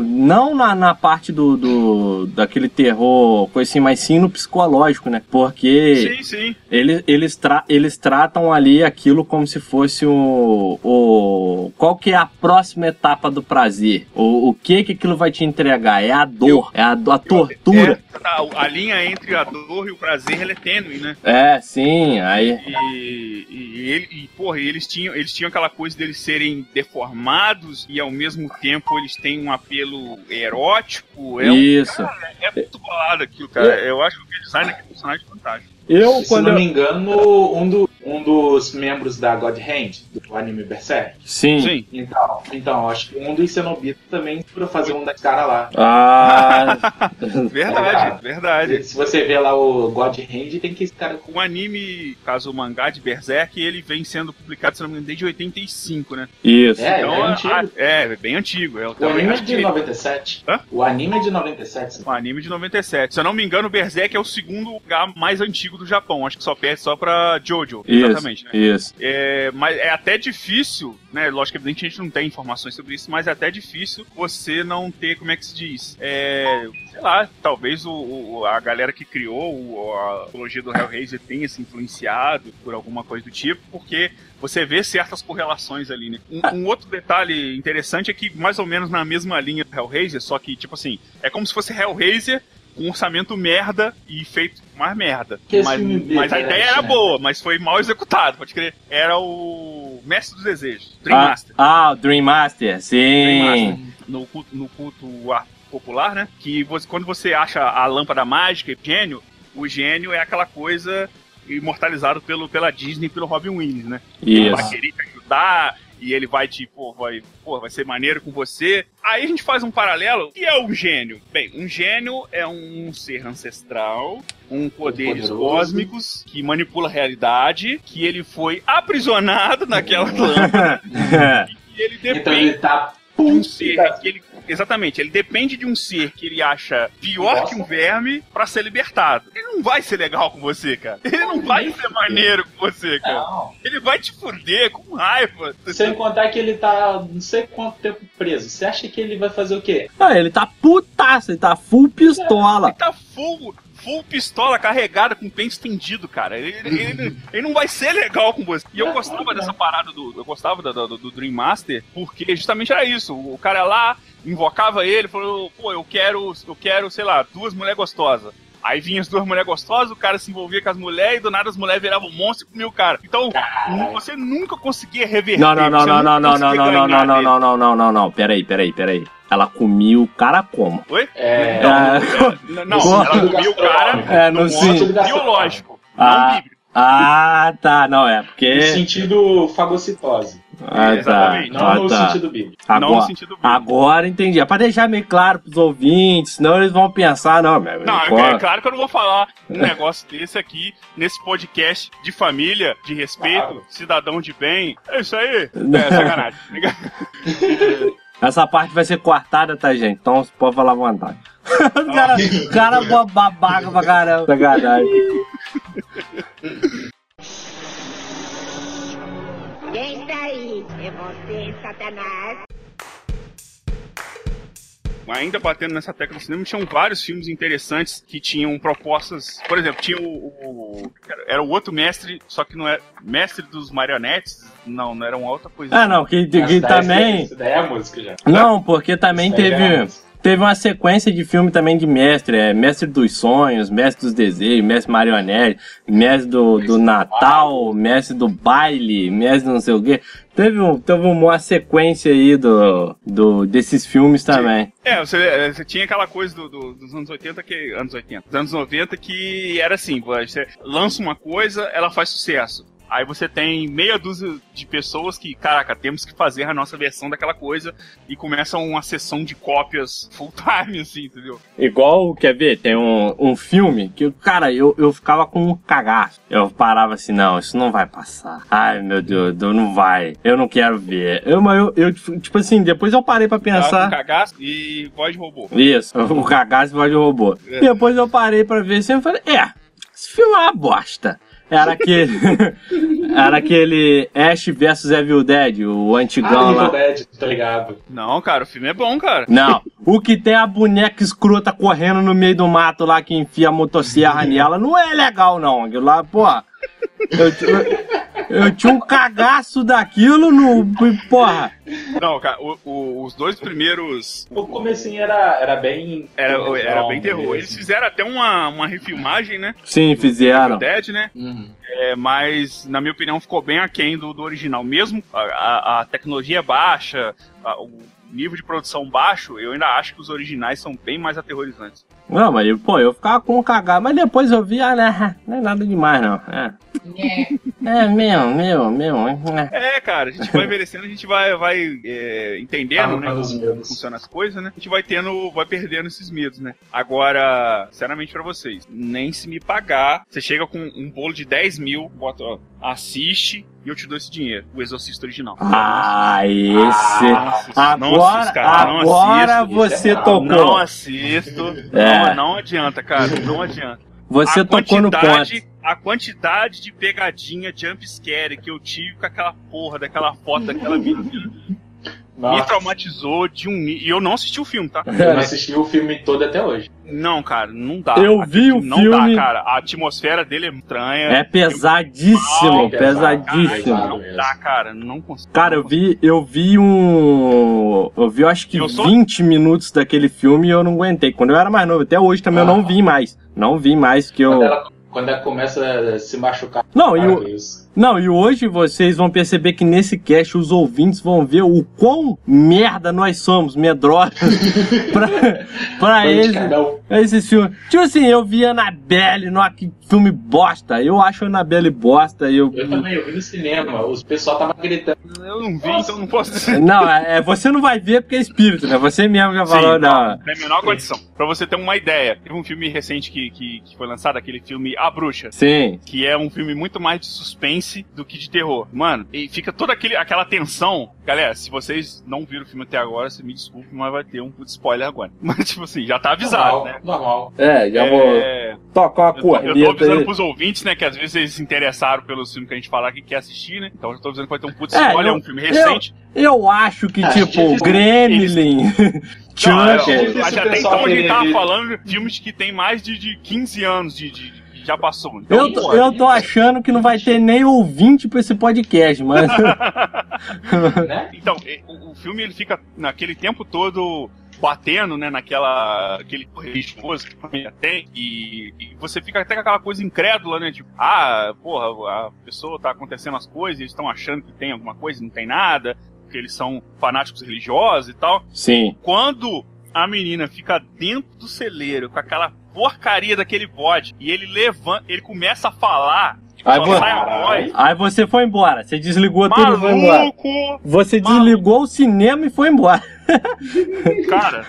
S3: Não na, na parte do, do. daquele terror, coisa assim, mas sim no psicológico, né? Porque
S1: Sim, sim.
S3: Eles, eles, tra eles tratam ali aquilo como se fosse o. o qual que é a próxima etapa do prazer? O, o que que aquilo vai te entregar? É a dor, é a, a tortura.
S1: É, tá, a linha entre a dor e o prazer ela é tênue, né?
S3: É, sim, aí.
S1: E, e, ele, e, porra, eles tinham, eles tinham aquela coisa deles serem deformados e ao mesmo tempo eles têm um apelo erótico. É, um,
S3: Isso.
S1: é muito bolado aquilo, cara. Eu acho que o design daquele personagem é fantástico.
S3: Eu,
S4: Se
S3: quando.
S4: não
S3: eu-
S4: me engano, um, do- um dos membros da God Hand, do anime Berserk.
S3: Sim.
S1: Sim.
S4: Então, então, acho que um dos cenobitas também pra fazer um das caras lá.
S3: Ah.
S1: Verdade, verdade.
S4: Se você vê lá o God Hand, tem que esse cara com
S1: O anime, caso o mangá de Berserk, ele vem sendo publicado, se não me engano, desde 85, né?
S3: Isso.
S4: É,
S1: Então,
S4: é
S1: a-
S4: antigo.
S1: é, é bem antigo. É,
S4: O anime é de
S1: que-
S4: 97.
S1: Hã?
S4: O anime é de 97.
S1: Um anime de 97. Se eu não me engano, o Berserk é o segundo lugar mais antigo do Japão. Acho que só perde só pra Jojo. Exatamente, né?
S3: Isso.
S1: É, mas é até difícil, né? Lógico que evidente a gente não tem informações sobre isso, mas é até difícil você não ter, como é que se diz? É, sei lá, talvez o, o- a galera que criou o- a apologia do Hellraiser tenha se influenciado por alguma coisa do tipo, porque você vê certas correlações ali, né? Um, um outro detalhe interessante é que, mais ou menos na mesma linha do Hellraiser, só que, tipo assim, é como se fosse Hellraiser com orçamento merda e feito mais merda.
S4: Que
S1: Mas, mas a ideia era boa, mas foi mal executado, pode crer. Era o Mestre dos Desejos, Dream
S3: Ah,
S1: Master.
S3: ah, o Dream Master, sim.
S1: Dream Master. No culto, no culto ar- popular, né? Que você- quando você acha a lâmpada mágica e gênio, o gênio é aquela coisa imortalizado pelo, pela Disney e pelo Robin Williams, né?
S3: Isso.
S1: querer te ajudar e ele vai te, pô, vai, pô, vai ser maneiro com você. Aí a gente faz um paralelo. O que é um gênio? Bem, um gênio é um ser ancestral, um poderes
S4: Poderoso.
S1: cósmicos que manipula a realidade, que ele foi aprisionado naquela lâmpada e ele
S4: Então
S1: depende
S4: ele tá
S1: um ser que ele. Exatamente, ele depende de um ser que ele acha pior
S4: Nossa.
S1: que um verme pra ser libertado. Ele não vai ser legal com você, cara. Ele não vai ser maneiro com você, cara.
S4: Não.
S1: Ele vai te fuder com raiva.
S4: Sem contar que ele tá não sei quanto tempo preso. Você acha que ele vai fazer o quê?
S3: Ah, ele tá putaço, ele tá full pistola.
S1: Ele tá full, full pistola carregada com pente estendido, cara. Ele, ele- ele- ele não vai ser legal com você. E eu gostava dessa parada do. Eu gostava do, do, do Dream Master, porque justamente era isso. O cara lá invocava ele, falou, pô, eu quero, eu quero, sei lá, duas mulheres gostosas. Aí vinha as duas mulheres gostosas, o cara se envolvia com as mulheres e do nada as mulheres viravam um monstro e comiam o cara. Então, você nunca conseguia reverter.
S3: Não, não, não, não, não, não, não, não, não,
S1: ganhar
S3: não,
S1: dele.
S3: não, não, não, não, não. Peraí, peraí, peraí. Ela comia o cara como?
S1: Oi?
S4: É.
S3: Ah,
S1: Não, não,
S4: No
S1: ela comia o cara
S3: É, no
S1: no
S3: sim.
S1: biológico,
S3: Ah.
S1: não bíblico.
S3: Ah, tá, não, é
S4: No
S3: porque.
S4: sentido fagocitose.
S3: Ah, tá.
S1: Exatamente.
S4: Não
S3: Ah,
S4: no
S3: tá.
S4: sentido bíblico.
S1: não no
S3: Agora,
S1: sentido bíblico.
S3: agora entendi. É pra deixar meio claro pros ouvintes, senão eles vão pensar, não, meu.
S1: Não, é claro que eu não vou falar um negócio desse aqui nesse podcast de família, de respeito,
S4: Claro.
S1: cidadão de bem. É isso aí. É sacanagem.
S3: Essa parte vai ser cortada, tá, gente? Então você pode falar à vontade. o cara, o cara é babaca pra caramba. Sacanagem.
S2: Quem está aí? É você, Satanás?
S1: Ainda batendo nessa tecla do cinema, tinham vários filmes interessantes que tinham propostas. Por exemplo, tinha o. o- era o outro mestre, só que não era. Mestre dos marionetes? Não, não era uma outra coisa.
S3: Ah, não, que, que
S4: daí-
S3: também.
S4: Isso daí é a música já.
S3: Não, porque também
S4: Isso daí é
S3: teve. uma sequência de filme também de mestre, é Mestre dos Sonhos, Mestre dos Desejos, Mestre Marionete, Mestre do, do Natal, Mestre do Baile, Mestre do não sei o quê. Teve, um, teve uma sequência aí do, do, desses filmes também.
S1: É, você, é, você tinha aquela coisa do- do- dos anos 80 que. Anos 80. Dos anos 90 que era assim, você lança uma coisa, ela faz sucesso. Aí você tem meia dúzia de pessoas que, caraca, temos que fazer a nossa versão daquela coisa e começa uma sessão de cópias full time, assim, entendeu?
S3: Igual, quer ver, tem um, um filme que, cara, eu, eu ficava com um cagaço. Eu parava assim, não, isso não vai passar. Ai, meu Deus, não vai. Eu não quero ver. Eu, mas eu, eu, tipo assim, depois eu parei pra
S1: Tava
S3: pensar.
S1: com cagaço e voz de robô.
S3: Isso, o cagaço voz de robô.
S1: É.
S3: Depois eu parei pra ver assim e falei, é, esse filme é uma bosta. Era aquele. era aquele Ash vs Evil Dead, o antigão
S4: Ah,
S3: lá.
S4: Evil Dead, tá ligado.
S1: Não, cara, o filme é bom, cara.
S3: Não, o que tem a boneca escrota correndo no meio do mato lá que enfia a motosserra nela não é legal, não. Aquilo lá, porra. Eu, eu, eu tinha um cagaço daquilo no. Porra.
S1: Não, cara, o- o- os dois primeiros
S4: O comecinho era, era bem.
S1: era, era bem
S4: mesmo.
S1: terror. Eles fizeram até uma, uma refilmagem, né?
S3: Sim, fizeram.
S1: Dead, né?
S4: Uhum.
S1: É, mas, na minha opinião, ficou bem aquém do, do original. Mesmo a, a- a tecnologia baixa, a- o nível de produção baixo, eu ainda acho que os originais são bem mais aterrorizantes.
S3: Não, mas pô, eu ficava com um cagado, mas depois eu vi, ah, né, não é nada demais, não. É, é meu, meu, meu. É.
S1: É, cara, a gente vai envelhecendo, a gente vai, vai é, entendendo, né?
S4: Arrancando os
S1: Como funcionam as coisas, né? A gente vai tendo, vai perdendo esses medos, né? Agora, sinceramente pra vocês, nem se me pagar, você chega com um bolo de 10 mil, bota, ó, assiste e eu te dou esse dinheiro. O Exorcista original.
S3: Ah, esse.
S4: Ah,
S1: não
S3: Agora,
S1: assisto, cara, não
S3: agora
S1: assisto.
S3: você tocou.
S1: Não assisto.
S3: É.
S1: Não, não adianta, cara. Não adianta.
S3: Você
S1: a
S3: tocou no ponto.
S1: a quantidade de pegadinha jump scare que eu tive com aquela porra daquela foto daquela menina me
S4: Nossa,
S1: traumatizou de um e eu não assisti o filme, tá?
S4: eu não assisti o filme todo até hoje.
S1: Não, cara, não dá.
S3: Eu vi o
S1: não
S3: filme.
S1: dá, cara. A atmosfera dele é estranha.
S3: É pesadíssimo,
S4: Não,
S3: pesadíssimo.
S4: pesado.
S1: Não dá, cara. Não consigo.
S3: Cara, eu vi, eu vi um. Eu vi, eu acho que
S1: Eu sou-
S3: 20 minutos daquele filme e eu não aguentei. Quando eu era mais novo, até hoje também eu
S4: Ah.
S3: não vi mais. Não vi mais que
S4: Quando
S3: eu.
S4: ela, quando ela começa a se machucar.
S3: Não, e o-
S4: isso.
S3: Não, e hoje vocês vão perceber que nesse cast os ouvintes vão ver o quão merda nós somos, medrosos, pra, pra eles.
S4: canão.
S3: Esses filmes. Tipo assim, eu vi Annabelle, no, que filme bosta. Eu acho Annabelle bosta. Eu...
S4: Eu também, eu vi no cinema. Os pessoal tava gritando.
S1: Eu não vi, então não posso dizer.
S3: Não, é, é, você não vai ver porque é espírito, né? Você mesmo já falou,
S1: Sim,
S3: não.
S1: não tem a menor condição. Pra você ter uma ideia, teve um filme recente que, que, que foi lançado, aquele filme A Bruxa,
S3: Sim.
S1: que é um filme muito mais de suspense suspense do que de terror. Mano, e fica toda aquele, aquela tensão. Galera, se vocês não viram o filme até agora, você me desculpe, mas vai ter um puto spoiler agora. Mas, tipo assim, já tá avisado,
S4: normal,
S1: né?
S4: Normal.
S3: É, já vou
S1: É,
S3: tocar uma
S1: eu, tô, eu tô
S3: corneta
S1: avisando
S3: aí.
S1: pros ouvintes, né, que às vezes eles se interessaram pelo filme que a gente falar que quer assistir, né? Então eu tô avisando que vai ter um puto
S3: É,
S1: spoiler,
S3: eu-
S1: é um filme recente.
S3: Eu acho que,
S4: É,
S3: tipo,
S4: eles-
S3: Gremlin,
S1: é,
S3: Chuck...
S1: até então a gente tava
S4: ver.
S1: falando de filmes que tem mais de, de 15 anos de- de- já passou. Então,
S3: Eu, tô- eu tô achando que não vai ter nem ouvinte pra esse podcast, mas.
S4: Né?
S1: Então, o, o filme ele fica naquele tempo todo batendo, né, naquela aquele religioso que a família tem e, e você fica até com aquela coisa incrédula, né, tipo, ah, porra, a pessoa tá acontecendo as coisas, eles estão achando que tem alguma coisa, e não tem nada, porque eles são fanáticos religiosos e tal.
S3: Sim.
S1: Quando a menina fica dentro do celeiro com aquela porcaria daquele bode e ele levanta, ele começa a falar,
S3: Aí,
S1: só
S3: vo-. Aí você foi embora. Você desligou tudo e foi embora.
S1: Maluco!
S3: Você
S1: Maluco.
S3: desligou o cinema e foi embora.
S1: Cara,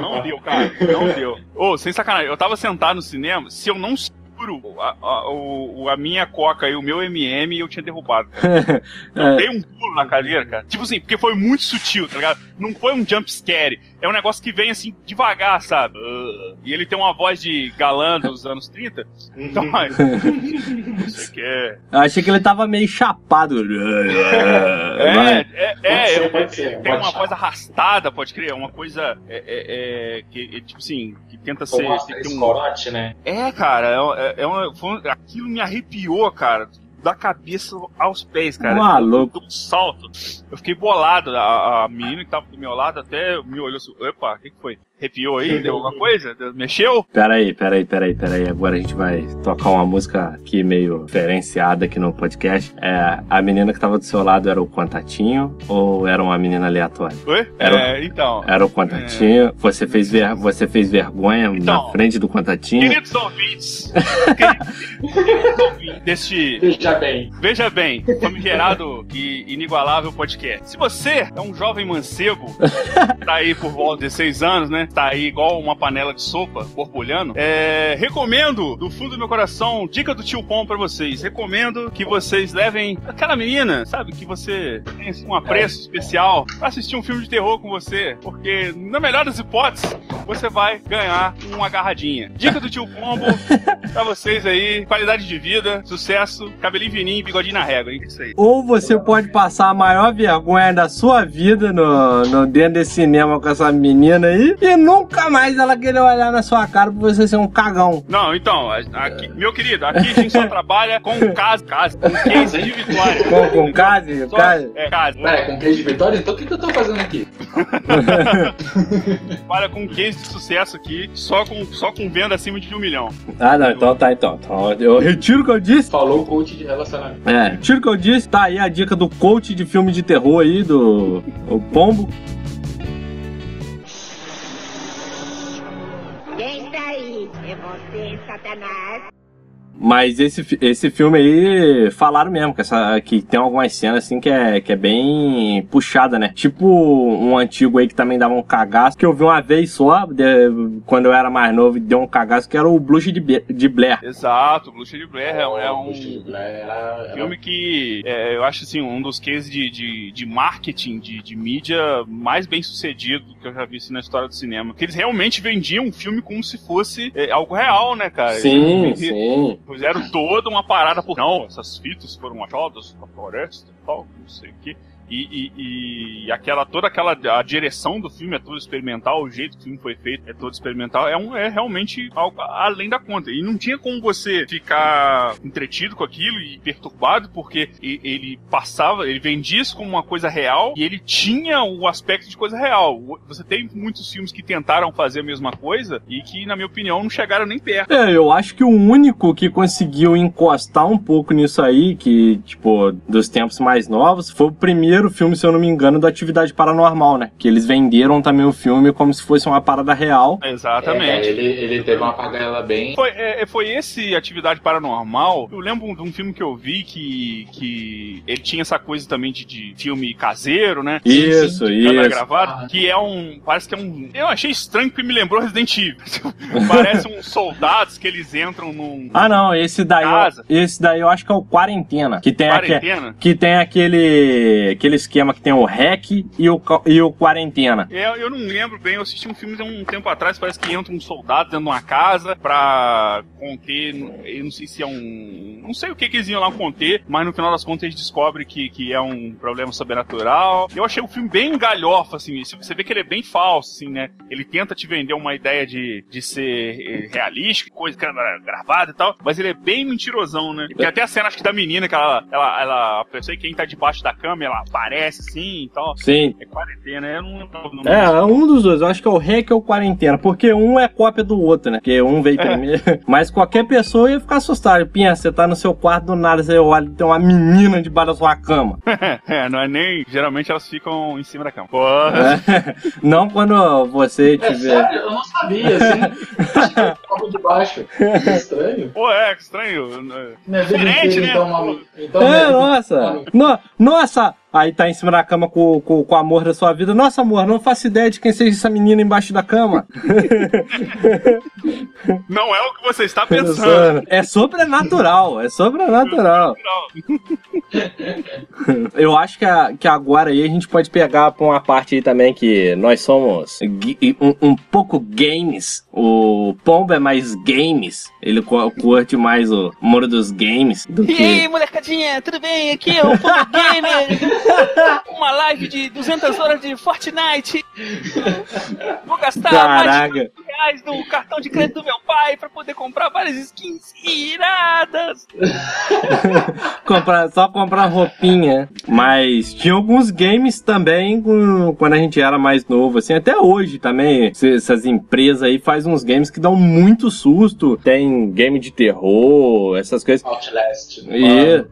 S1: não deu, cara. Não deu. Ô, sem sacanagem, eu tava sentado no cinema, se eu não seguro a, a, a minha coca e o meu MM, eu tinha derrubado. Cara. Eu
S3: É.
S1: dei um pulo na cadeira, cara. Tipo assim, porque foi muito sutil, tá ligado? Não foi um jump scare. É um negócio que vem assim, devagar, sabe? E ele tem uma voz de galã dos anos 30. Então, mas. Você quer.
S3: Eu achei que ele tava meio chapado.
S1: É, é,
S4: Pode
S1: é,
S4: ser,
S1: é,
S4: pode ser,
S1: tem uma
S4: ser.
S1: voz arrastada, pode crer, uma coisa é, é, é, que, é, tipo assim, que tenta ser.
S4: Como
S1: tem um-
S4: corote, né?
S1: É, cara, é, é uma, foi um- aquilo me arrepiou, cara, da cabeça aos pés, cara.
S3: Maluco.
S1: Um salto. Eu fiquei bolado. A, a menina que tava do meu lado até me olhou assim, opa, o que, que foi? Arrepiou aí? Deu alguma coisa? Mexeu?
S3: Peraí, peraí, peraí, peraí. Agora a gente vai tocar uma música aqui meio diferenciada aqui no podcast. É, a menina que tava do seu lado era o contatinho ou era uma menina aleatória?
S1: Oi?
S3: Era-
S1: É, então.
S3: Era o contatinho. Você, fez ver, você fez vergonha
S1: Então.
S3: na frente do contatinho.
S1: Queridos ouvintes, queridos, queridos ouvintes deste
S4: Veja bem.
S1: Veja bem, famigerado e inigualável podcast. Se você é um jovem mancebo, tá aí por volta de 16 anos, né? Tá aí igual uma panela de sopa, borbulhando. É, recomendo, do fundo do meu coração, dica do tio Pom pra vocês. Recomendo que vocês levem aquela menina, sabe? Que você tem assim, um apreço especial pra assistir um filme de terror com você. Porque, na melhor das hipóteses, você vai ganhar uma agarradinha. Dica do tio Pombo pra vocês aí. Qualidade de vida, sucesso, cabelinho fininho e bigodinho na régua, hein? É Isso aí.
S3: Ou você pode passar a maior vergonha da sua vida no, no dentro desse cinema com essa menina aí e nunca mais ela querer olhar na sua cara por você ser um cagão.
S1: Não, então, aqui- meu querido, aqui a gente só trabalha com caso, caso, com case de vitória.
S3: Com, com case,
S1: Só-
S3: case.
S1: É, caso.
S4: Pera, com case de vitória? Então o que, que eu tô fazendo aqui?
S1: Trabalha com case de sucesso aqui, só com, só com venda acima de um milhão.
S3: Ah, não, então tá, então. então eu retiro o que eu disse.
S4: Falou o coach de relacionamento.
S3: É, retiro o que eu disse. Tá aí a dica do coach de filme de terror aí, do o Pombo.
S2: Você, Satanás?
S3: Mas esse, esse filme aí, falaram mesmo que, essa, que tem algumas cenas assim que é, que é bem puxada, né? Tipo um antigo aí que também dava um cagaço, que eu vi uma vez só, de- quando eu era mais novo, deu um cagaço, que era o Blues de, de Blair.
S1: Exato, Bruxa de Blair é, um- é um filme que é, eu acho assim, um dos cases de, de, de marketing, de, de mídia mais bem sucedido que eu já vi assim, na história do cinema. Que eles realmente vendiam um filme como se fosse é, algo real, né, cara?
S3: Sim,
S1: Eles-
S3: sim.
S1: Fizeram toda uma parada por. Não, essas fitas foram achadas na floresta e tal, não sei o quê. E, e, e aquela, toda aquela. A direção do filme é toda experimental, o jeito que o filme foi feito é todo experimental. É, um, é realmente algo além da conta. E não tinha como você ficar entretido com aquilo e perturbado, porque ele passava, ele vendia isso como uma coisa real e ele tinha o aspecto de coisa real. Você tem muitos filmes que tentaram fazer a mesma coisa e que, na minha opinião, não chegaram nem perto.
S3: É, eu acho que o único que conseguiu encostar um pouco nisso aí, que, tipo, dos tempos mais novos, foi o primeiro primeiro filme, se eu não me engano, da Atividade Paranormal, né? Que eles venderam também o filme como se fosse uma parada real.
S1: Exatamente.
S4: É, ele, ele teve uma pagada bem.
S1: Foi, é, foi esse Atividade Paranormal. Eu lembro de um filme que eu vi que, que ele tinha essa coisa também de, de filme caseiro, né?
S3: Isso,
S1: de câmera
S3: isso.
S1: gravada,
S4: Ah.
S1: que é um. Parece que é um. Eu achei estranho porque me lembrou Resident Evil. Parece uns soldados que eles entram num.
S3: Ah, não, esse daí,
S1: Casa.
S3: esse daí eu acho que é o Quarentena. Que tem,
S1: quarentena.
S3: que tem aquele, aquele esquema que tem o REC e o, e o Quarentena.
S1: É, eu não lembro bem, eu assisti um filme há um tempo atrás, parece que entra um soldado dentro de uma casa pra conter, eu não sei se é um, não sei o que que eles iam lá conter, mas no final das contas eles descobrem que, que é um problema sobrenatural. Eu achei o filme bem galhofa, assim, você vê que ele é bem falso, assim, né? Ele tenta te vender uma ideia de, de ser eh, realístico, coisa gravada e tal, mas ele é bem mentirosão, né? Tem até a cena, acho que da menina, que ela, ela, ela, eu sei quem tá debaixo da cama, ela aparece assim e tal.
S3: Sim.
S1: É quarentena, eu não lembro o nome
S3: É, é um dos dois. Eu acho que é o REC ou o Quarentena. Porque um é cópia do outro, né? Porque um veio primeiro. Mas qualquer pessoa ia ficar assustada. Pinha, você tá no seu quarto do nada, você olha e tem uma menina debaixo da sua cama.
S1: É, não é nem. Geralmente elas ficam em cima da cama. Porra.
S3: É. Não quando você
S4: É
S3: tiver.
S4: sério, eu não sabia, assim. Acho que estranho.
S1: Pô, é, estranho.
S4: Minha vida
S1: Diferente,
S4: inteira,
S1: né?
S4: então, uma... então
S3: É,
S4: vida-
S3: nossa! No- nossa! Aí tá em cima da cama com, com, com o amor da sua vida. Nossa, amor, não faço ideia de quem seja essa menina embaixo da cama.
S1: Não é o que você está pensando.
S3: É sobrenatural, é sobrenatural. Eu acho que, a- que agora aí a gente pode pegar pra uma parte aí também que nós somos um, um pouco games. O Pombo é mais games. Ele cu- curte mais o mundo dos games do
S5: E
S3: que.
S5: aí, molecadinha, tudo bem? Aqui é o Polo Gamer. Uma live de 200 horas de Fortnite. Vou gastar mais
S3: Caraca.
S5: 5 reais no cartão de crédito do meu pai pra poder comprar várias skins iradas.
S3: comprar, só comprar roupinha. Mas tinha alguns games também quando a gente era mais novo, assim, até hoje também. Essas empresas aí fazem uns games que dão muito susto. Tem game de terror, essas coisas.
S4: Outlast.
S3: E...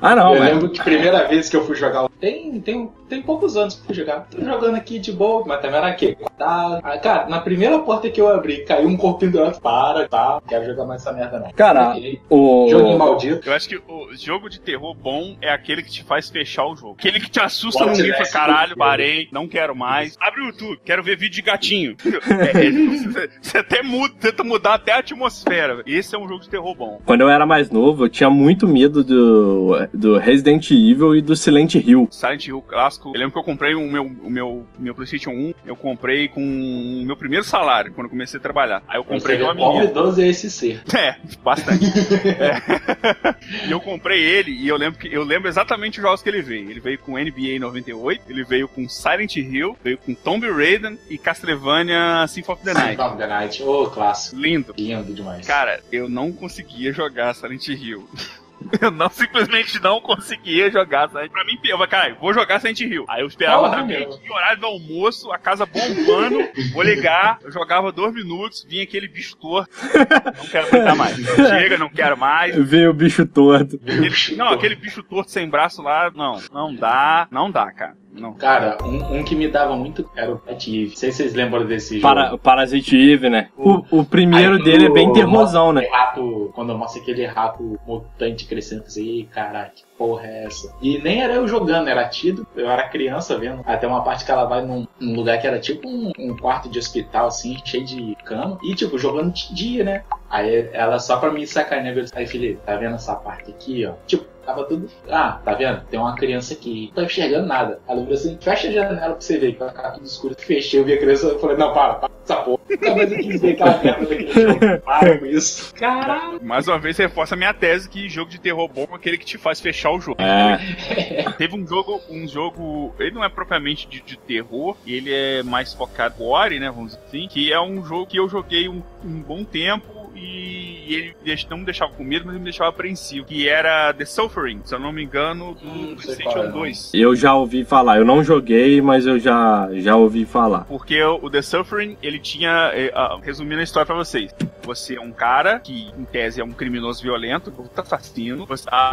S3: Ah, não,
S4: eu
S3: mas...
S4: lembro que a primeira vez que eu fui jogar. Tem, tem, tem poucos anos que eu fui jogar. Tô jogando aqui de boa, mas também era aqui. Tá, ah, cara, na primeira porta que eu abri, caiu um corpinho do outro. Para, tá. Não quero jogar mais essa merda, não.
S3: Cara, o...
S4: Joguinho maldito.
S1: Eu acho que o jogo de terror bom é aquele que te faz fechar o jogo. Aquele que te assusta
S4: Pode
S1: no
S4: ser,
S1: nível,
S4: né?
S1: caralho, parei, não quero mais. Abre o YouTube, quero ver vídeo de gatinho. É, é, você- você até muda, tenta mudar até a atmosfera. Esse é um jogo de terror bom.
S3: Quando eu era mais novo, eu tinha muito medo do, do Resident Evil e do Silent Hill.
S1: Silent Hill clássico. Eu lembro que eu comprei o meu, o meu, meu PlayStation 1, eu comprei com o meu primeiro salário, quando eu comecei a trabalhar. Aí eu comprei de uma menina.
S4: idoso é esse ser.
S1: É, bastante. É. E eu comprei ele e eu lembro que eu lembro exatamente os jogos que ele veio. Ele veio com NBA 98, ele veio com Silent Hill, veio com Tomb Raider e Castlevania Symphony of the Night.
S4: Symphony of the Night. Ô, clássico.
S1: Lindo.
S4: Lindo demais.
S1: Cara, eu não conseguia jogar Silent Hill. Eu não, simplesmente não conseguia jogar Silent Pra mim, eu falei, cara, vou jogar Silent Hill. Aí eu esperava
S4: Porra,
S1: dar
S4: meu.
S1: meio dia, horário do almoço, a casa bombando, vou ligar, eu jogava dois minutos, vinha aquele bicho torto. Não quero aguentar mais. Chega, não quero mais.
S3: Veio o bicho torto.
S1: Aquele- não, aquele bicho torto sem braço lá, não, não dá, não dá, cara. Não.
S4: Cara, um, um que me dava muito era o Pet Eve. Não sei se vocês lembram desse jogo.
S3: Para, Parasite Eve, né? O, o primeiro
S4: Aí,
S3: dele é bem
S4: o-
S3: terrorzão, né?
S4: Rato, quando mostra aquele rato mutante crescendo, eu pensei, "Ih, caralho, que porra é essa? E nem era eu jogando, era tido, eu era criança vendo. Até uma parte que ela vai num, num lugar que era tipo um, um quarto de hospital, assim, cheio de cama. E, tipo, jogando de dia, né? Aí ela só pra me sacanear, eu disse, aí, Felipe, tá vendo essa parte aqui, ó? Tipo, tava tudo. Ah, tá vendo? Tem uma criança aqui, não tô enxergando nada. Ela falou assim: fecha a janela pra você ver, que vai ficar tudo escuro. Fechei, eu vi a criança, eu falei: não, para, para essa porra. Não, mas eu quis ver aquela merda daquele. Para com isso. Caralho.
S1: Mais uma vez reforça a minha tese que jogo de terror bom é aquele que te faz fechar o jogo.
S3: É.
S1: Teve um jogo, um jogo, ele não é propriamente de, de terror, ele é mais focado em gore, né, vamos dizer assim, que é um jogo que eu joguei um, um bom tempo e ele não me deixava com medo, mas ele me deixava apreensivo, que era The Suffering, se eu não me engano, do
S4: Hum,
S1: PlayStation
S4: é, não.
S1: 2.
S3: Eu já ouvi falar. Eu não joguei, mas eu já, já ouvi falar.
S1: Porque o o The Suffering, ele tinha. eh, resumindo a história pra vocês. Você é um cara que, em tese, é um criminoso violento, um assassino, você tá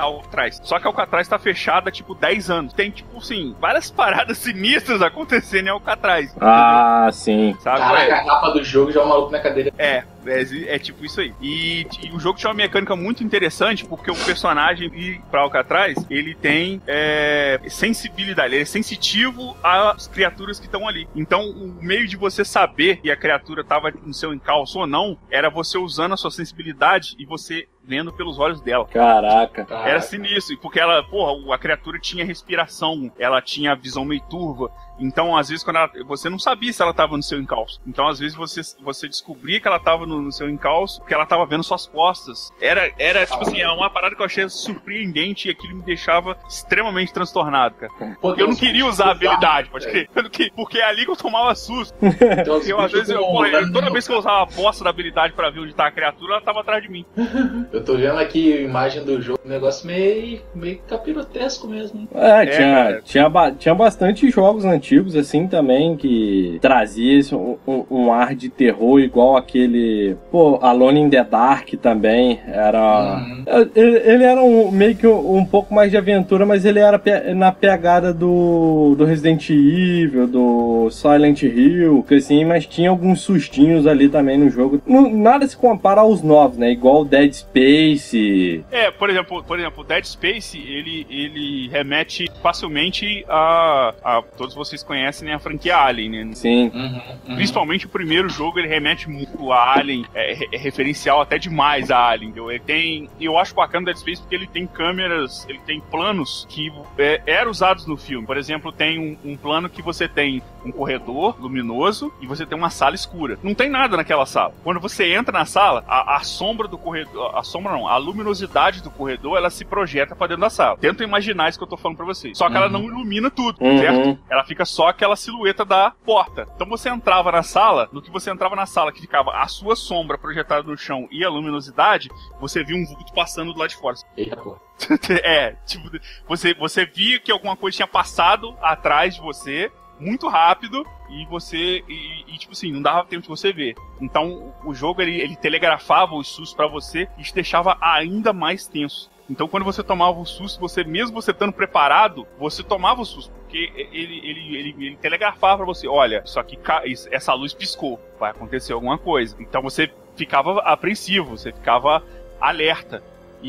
S1: Alcatraz. Só que a Alcatraz tá fechada, tipo, 10 anos. Tem, tipo, assim, várias paradas sinistras acontecendo em Alcatraz.
S3: Ah, sim.
S1: Sabe?
S4: Caraca,
S1: É,
S4: a capa do jogo já é o maluco na cadeira.
S1: é, é, é tipo isso aí. E, e o jogo tinha uma mecânica muito interessante, porque o personagem ir pra Alcatraz, ele tem é, sensibilidade, ele é sensitivo às criaturas que estão ali. Então, o meio de você saber que a criatura tava no seu encalço ou não, era você usando a sua sensibilidade e você vendo pelos olhos dela.
S3: Caraca.
S1: Era sinistro, porque ela, porra, a criatura tinha respiração, ela tinha visão meio turva. Então, às vezes, quando ela, você não sabia se ela tava no seu encalço. Então, às vezes, você, você descobria que ela tava no, no seu encalço, porque ela tava vendo suas costas. Era, era tipo assim, é uma parada que eu achei surpreendente e aquilo me deixava extremamente transtornado, cara.
S4: Pô,
S1: Eu não queria usar a habilidade, pode crer. Queria- Porque é ali que eu tomava susto.
S4: uns
S1: Eu, às vezes, eu, porra, toda vez que eu usava a poça da habilidade pra ver onde tá a criatura, ela tava atrás de mim.
S4: Eu tô vendo aqui a imagem do jogo, um negócio meio, meio capirotesco mesmo. hein?
S3: É, tinha,
S1: cara.
S3: tinha, ba- tinha bastante jogos antigos assim também que trazia esse, um, um- um ar de terror igual aquele. Pô, Alone in the Dark também. Era.
S4: Uhum.
S3: Ele, ele era um- meio que um, um pouco mais de aventura, mas ele era pe- na pegada do, do Resident Evil, do Silent Hill, que assim, mas tinha alguns sustinhos ali também no jogo. Não- nada se compara aos novos, né? Igual Dead Space.
S1: É, por exemplo, por exemplo, Dead Space, ele, ele remete facilmente a, a. Todos vocês conhecem né, a franquia Alien, né?
S3: Sim.
S4: Uhum, uhum.
S1: Principalmente o primeiro jogo, ele remete muito a Alien, é, é referencial até demais a Alien. entendeu? Ele tem, eu acho bacana o Dead Space porque ele tem câmeras, ele tem planos que é, eram usados no filme. Por exemplo, tem um, um plano que você tem um corredor luminoso e você tem uma sala escura. Não tem nada naquela sala. Quando você entra na sala, a, a sombra do corredor, a sombra não, a luminosidade do corredor, ela se projeta pra dentro da sala. Tenta imaginar isso que eu tô falando pra vocês. Só que ela
S4: Uhum.
S1: não ilumina tudo,
S3: Uhum.
S1: certo? ela fica só aquela silhueta da porta. Então você entrava na sala, no que você entrava na sala, que ficava a sua sombra projetada no chão e a luminosidade, você via um vulto passando do lado de fora.
S4: Eita, pô.
S1: é, tipo, você, você via que alguma coisa tinha passado atrás de você muito rápido e você e, e, tipo assim não dava tempo de você ver. Então o jogo ele, ele telegrafava os sustos pra você e te deixava ainda mais tenso. Então quando você tomava o susto você mesmo você estando preparado você tomava o susto porque ele ele, ele, ele telegrafava pra você olha ca- isso- essa luz piscou vai acontecer alguma coisa. Então você ficava apreensivo você ficava alerta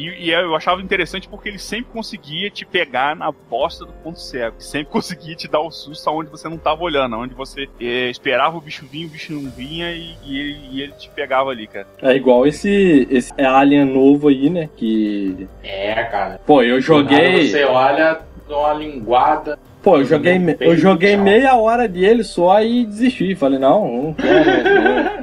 S1: e, e eu achava interessante porque ele sempre conseguia te pegar na bosta do ponto cego. Sempre conseguia te dar o susto aonde você não tava olhando, aonde você eh, esperava o bicho vir, o bicho não vinha e, e ele, e ele te pegava ali, cara.
S3: É igual esse, esse Alien novo aí, né? Que.
S4: É, cara.
S3: Pô, eu joguei.
S4: Você olha, dá uma linguada.
S3: Pô, eu joguei, me- eu joguei meia hora dele só e desisti. Falei, não, não quero.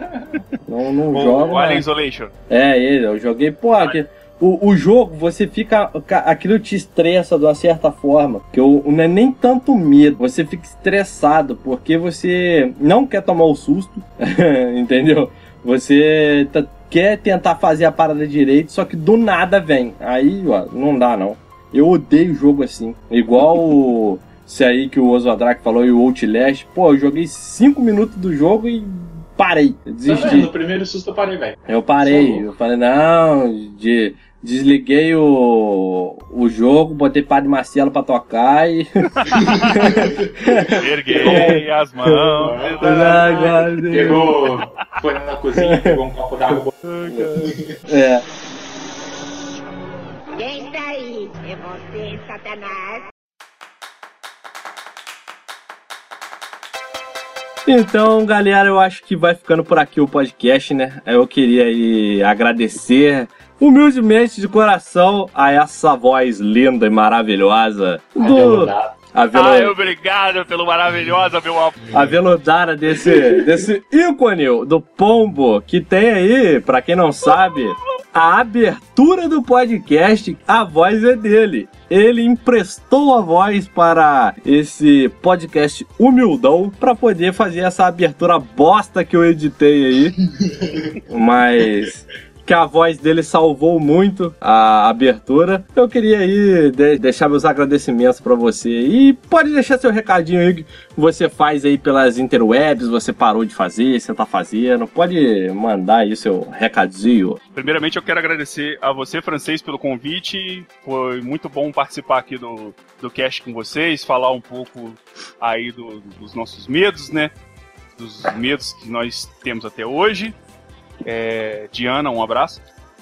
S3: Não, não, não
S1: O,
S3: jogo.
S1: o Alien. Isolation.
S3: É, ele, eu joguei, pô, aqui, o, o jogo, você fica. ca- Aquilo te estressa de uma certa forma. Que eu, não é nem tanto medo, você fica estressado, porque você não quer tomar o susto, entendeu? Você tá- quer tentar fazer a parada direito, só que do nada vem. Aí, ó, não dá não. Eu odeio jogo assim. Igual o. Esse aí que o Oswaldrak falou e o Outlast. Pô, eu joguei 5 minutos do jogo e parei.
S4: Tá
S3: Desisti.
S4: vendo? No primeiro susto eu parei, velho.
S3: Eu parei, eu falei, não, de, desliguei o, o jogo, botei Padre Marcelo pra tocar e.
S1: Erguei as mãos.
S4: Pegou, foi na cozinha, pegou um copo d'água.
S3: é.
S2: Quem está aí? É você, Satanás?
S3: Então, galera, eu acho que vai ficando por aqui o podcast, né? Eu queria aí agradecer humildemente de coração a essa voz linda e maravilhosa do avelo,
S1: Ai, obrigado pelo maravilhoso, meu amor.
S3: aveludada desse, desse ícone do pombo que tem aí, pra quem não sabe, a abertura do podcast, a voz é dele. Ele emprestou a voz para esse podcast humildão pra poder fazer essa abertura bosta que eu editei aí. Mas que a voz dele salvou muito a abertura. Eu queria aí de- deixar meus agradecimentos pra você. E pode deixar seu recadinho aí que você faz aí pelas interwebs, você parou de fazer, você tá fazendo. Pode mandar aí seu recadinho.
S1: Primeiramente, eu quero agradecer a você, francês, pelo convite. Foi muito bom participar aqui do, do cast com vocês, falar um pouco aí do- dos nossos medos, né? Dos medos que nós temos até hoje. É, Diana, um abraço.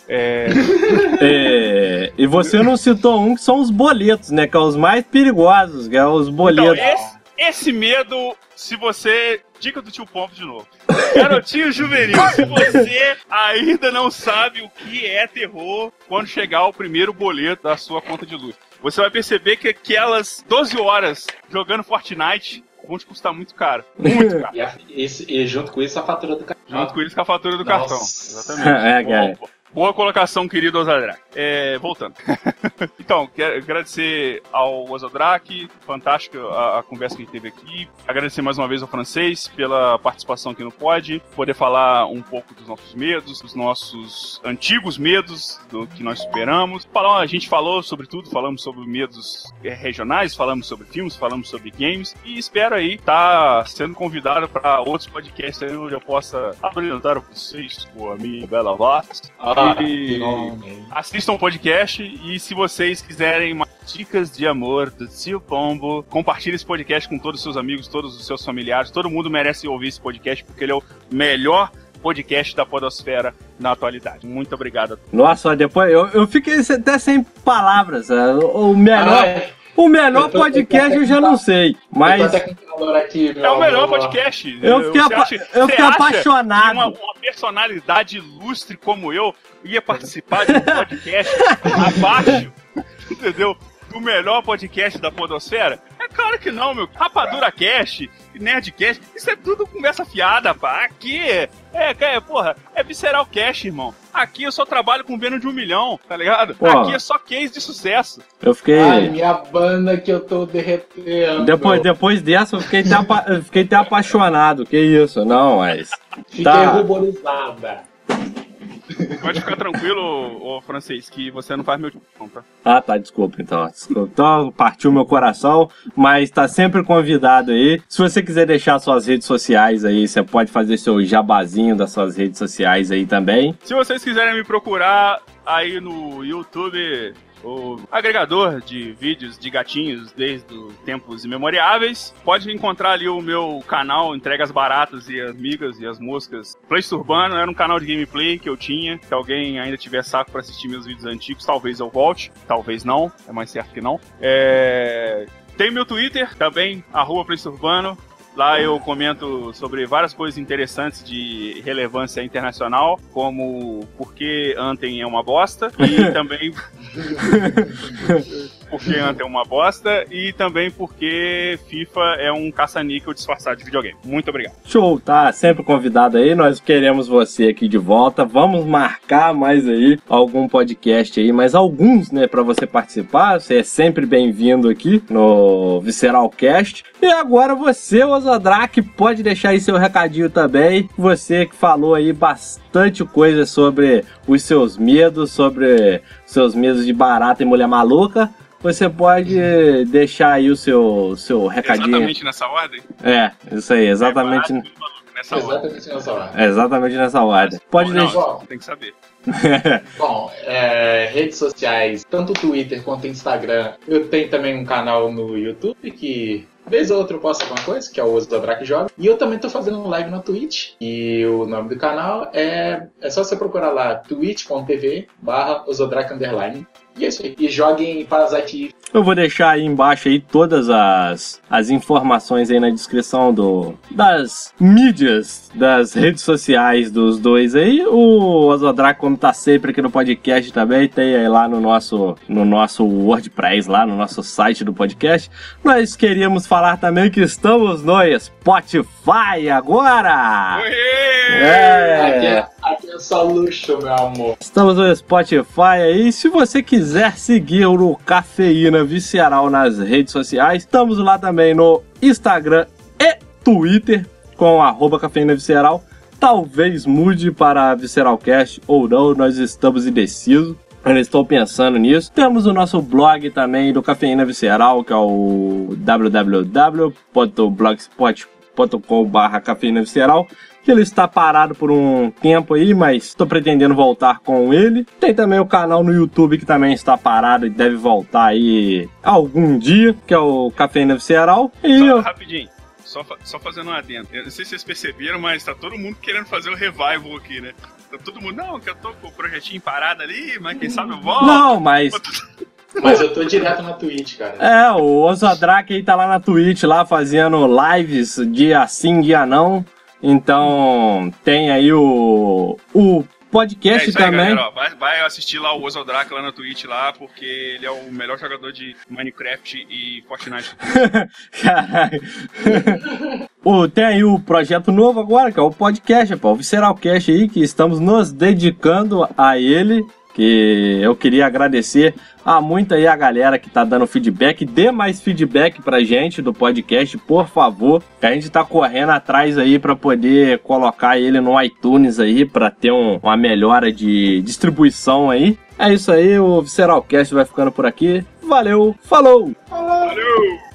S1: É,
S3: É, e você não citou um que são os boletos, né? Que é os mais perigosos, que é os
S1: então,
S3: boletos.
S1: esse, esse medo, se você. Dica do tio Pompo de novo. Garotinho juvenil, se você ainda não sabe o que é terror quando chegar o primeiro boleto da sua conta de luz, você vai perceber que aquelas 12 horas jogando Fortnite vão te custar muito caro. Muito caro.
S4: E, a- esse- e junto com isso a fatura do cartão.
S1: Junto com com a fatura do
S4: Nossa.
S1: cartão. Exatamente.
S3: É, cara.
S1: Boa colocação, querido Ozadrak. É, voltando. então, quero agradecer ao Ozadrak, fantástica a, a conversa que a gente teve aqui. Agradecer mais uma vez ao francês pela participação aqui no Pod, poder falar um pouco dos nossos medos, dos nossos antigos medos, do que nós superamos. Falar, a gente falou sobre tudo, falamos sobre medos eh, regionais, falamos sobre filmes, falamos sobre games e espero aí estar sendo convidado para outros podcasts onde eu possa apresentar vocês com a minha bela voz.
S4: Ah,
S1: E-. Assistam o podcast e se vocês quiserem mais dicas de amor do Tio Pombo, compartilhe esse podcast com todos os seus amigos, todos os seus familiares. Todo mundo merece ouvir esse podcast porque ele é o melhor podcast da podosfera na atualidade. Muito obrigado. a todos.
S3: Nossa, depois eu, eu fiquei até sem palavras. é, O o menor,
S4: Ai,
S3: o menor
S4: tô-
S3: podcast eu já não sei.
S4: tô
S3: Mas
S4: aqui, meu
S1: É o melhor podcast.
S3: eu fiquei, apa-
S1: acha-
S3: eu fiquei apaixonado.
S1: Uma, uma personalidade ilustre como eu ia participar de um podcast abaixo, entendeu? Do melhor podcast da Podosfera? É claro que não, meu. Rapadura Cast, Nerdcast, isso é tudo conversa fiada, pá. Aqui é, é, porra, é Visceral Cast, irmão. Aqui eu só trabalho com venda de um milhão, tá ligado?
S3: Pô.
S1: Aqui é só case de sucesso.
S3: Eu fiquei.
S4: Ai, minha banda que eu tô derretendo.
S3: Depois, depois dessa, eu fiquei até, apa- eu fiquei até apaixonado. Que isso? Não, mas.
S4: Fiquei
S3: Tá.
S4: ruborizada.
S1: Pode ficar tranquilo, ô francês, que você não faz meu tipo, não, tá?
S3: Ah, tá, desculpa então. Desculpa. Então, partiu meu coração, mas tá sempre convidado aí. Se você quiser deixar suas redes sociais aí, você pode fazer seu jabazinho das suas redes sociais aí também.
S1: Se vocês quiserem me procurar aí no YouTube, o agregador de vídeos de gatinhos desde os tempos imemoriáveis, pode encontrar ali o meu canal Entregas Baratas e Amigas e as Moscas Place Urbano. Era um canal de gameplay que eu tinha. Se alguém ainda tiver saco pra assistir meus vídeos antigos, talvez eu volte, talvez não, é mais certo que não. É... Tem meu Twitter também, arroba Urbano. Lá eu comento sobre várias coisas interessantes de relevância internacional, como por que Anthem é uma bosta, e também porque Anthem é uma bosta, e também porque FIFA é um caça-níquel disfarçado de videogame. Muito obrigado.
S3: Show, tá sempre convidado aí. Nós queremos você aqui de volta. Vamos marcar mais aí algum podcast aí, mas alguns, né, pra você participar. Você é sempre bem-vindo aqui no Visceral Cast. E agora você, Ozodrak, pode deixar aí seu recadinho também. Você que falou aí bastante coisa sobre os seus medos, sobre seus medos de barata e mulher maluca. Você pode deixar aí o seu, seu recadinho.
S1: Exatamente nessa ordem?
S3: É, isso aí, exatamente,
S1: É barato e maluco nessa ordem.
S4: Exatamente nessa
S3: é exatamente nessa ordem. Pode deixar.
S1: Tem que saber.
S4: Bom, é, redes sociais, tanto Twitter quanto Instagram. Eu tenho também um canal no YouTube que, vez ou outra, eu posto alguma coisa, que é o Uso Drac Joga. E eu também tô fazendo um live na Twitch. E o nome do canal é. É só você procurar lá, twitch.tv barra Underline. E é isso aí. E joguem Parasite
S3: Eu vou deixar aí embaixo aí todas as, as informações aí na descrição do, das mídias, das redes sociais dos dois aí. O Ozodrak, como tá sempre aqui no podcast também, tem aí lá no nosso, no nosso WordPress, lá no nosso site do podcast. Nós queríamos falar também que estamos no Spotify agora! É.
S4: Aqui, é, aqui só luxo, meu amor.
S3: Estamos no Spotify aí. Se você quiser seguir o Cafeína Visceral nas redes sociais, estamos lá também no Instagram e Twitter com arroba Cafeína Visceral. talvez mude para Visceralcast ou não, nós estamos indecisos. Ainda estou pensando nisso. Temos o nosso blog também do Cafeína Visceral, que é o www.blogspot.com.br Cafeína Visceral que ele está parado por um tempo aí, mas estou pretendendo voltar com ele. Tem também o canal no YouTube que também está parado e deve voltar aí algum dia, que é o Cafeína Visceral. E
S1: Só,
S3: eu...
S1: rapidinho. Só, fa- só fazendo um adendo. Eu não sei se vocês perceberam, mas tá todo mundo querendo fazer o revival aqui, né? Tá todo mundo, não, que eu tô com o projetinho parado ali, mas quem sabe eu volto.
S3: Não, mas
S4: Mas eu tô direto na Twitch, cara.
S3: É, o Ozodrak aí tá lá na Twitch, lá fazendo lives dia sim, dia não. Então, tem aí o, o
S1: É
S3: podcast
S1: isso aí,
S3: também.
S1: galera. ó. Vai, vai assistir lá o Ozodrak lá na Twitch lá, porque ele é o melhor jogador de Minecraft e Fortnite.
S3: Caralho. o, tem aí o projeto novo agora, que é o podcast, pô, o Visceralcast aí, que estamos nos dedicando a ele. Que eu queria agradecer a muita aí a galera que tá dando feedback. Dê mais feedback pra gente do podcast, por favor. A gente tá correndo atrás aí pra poder colocar ele no iTunes aí, pra ter um- uma melhora de distribuição aí. É isso aí, o Visceralcast vai ficando por aqui. Valeu, falou!
S1: Valeu!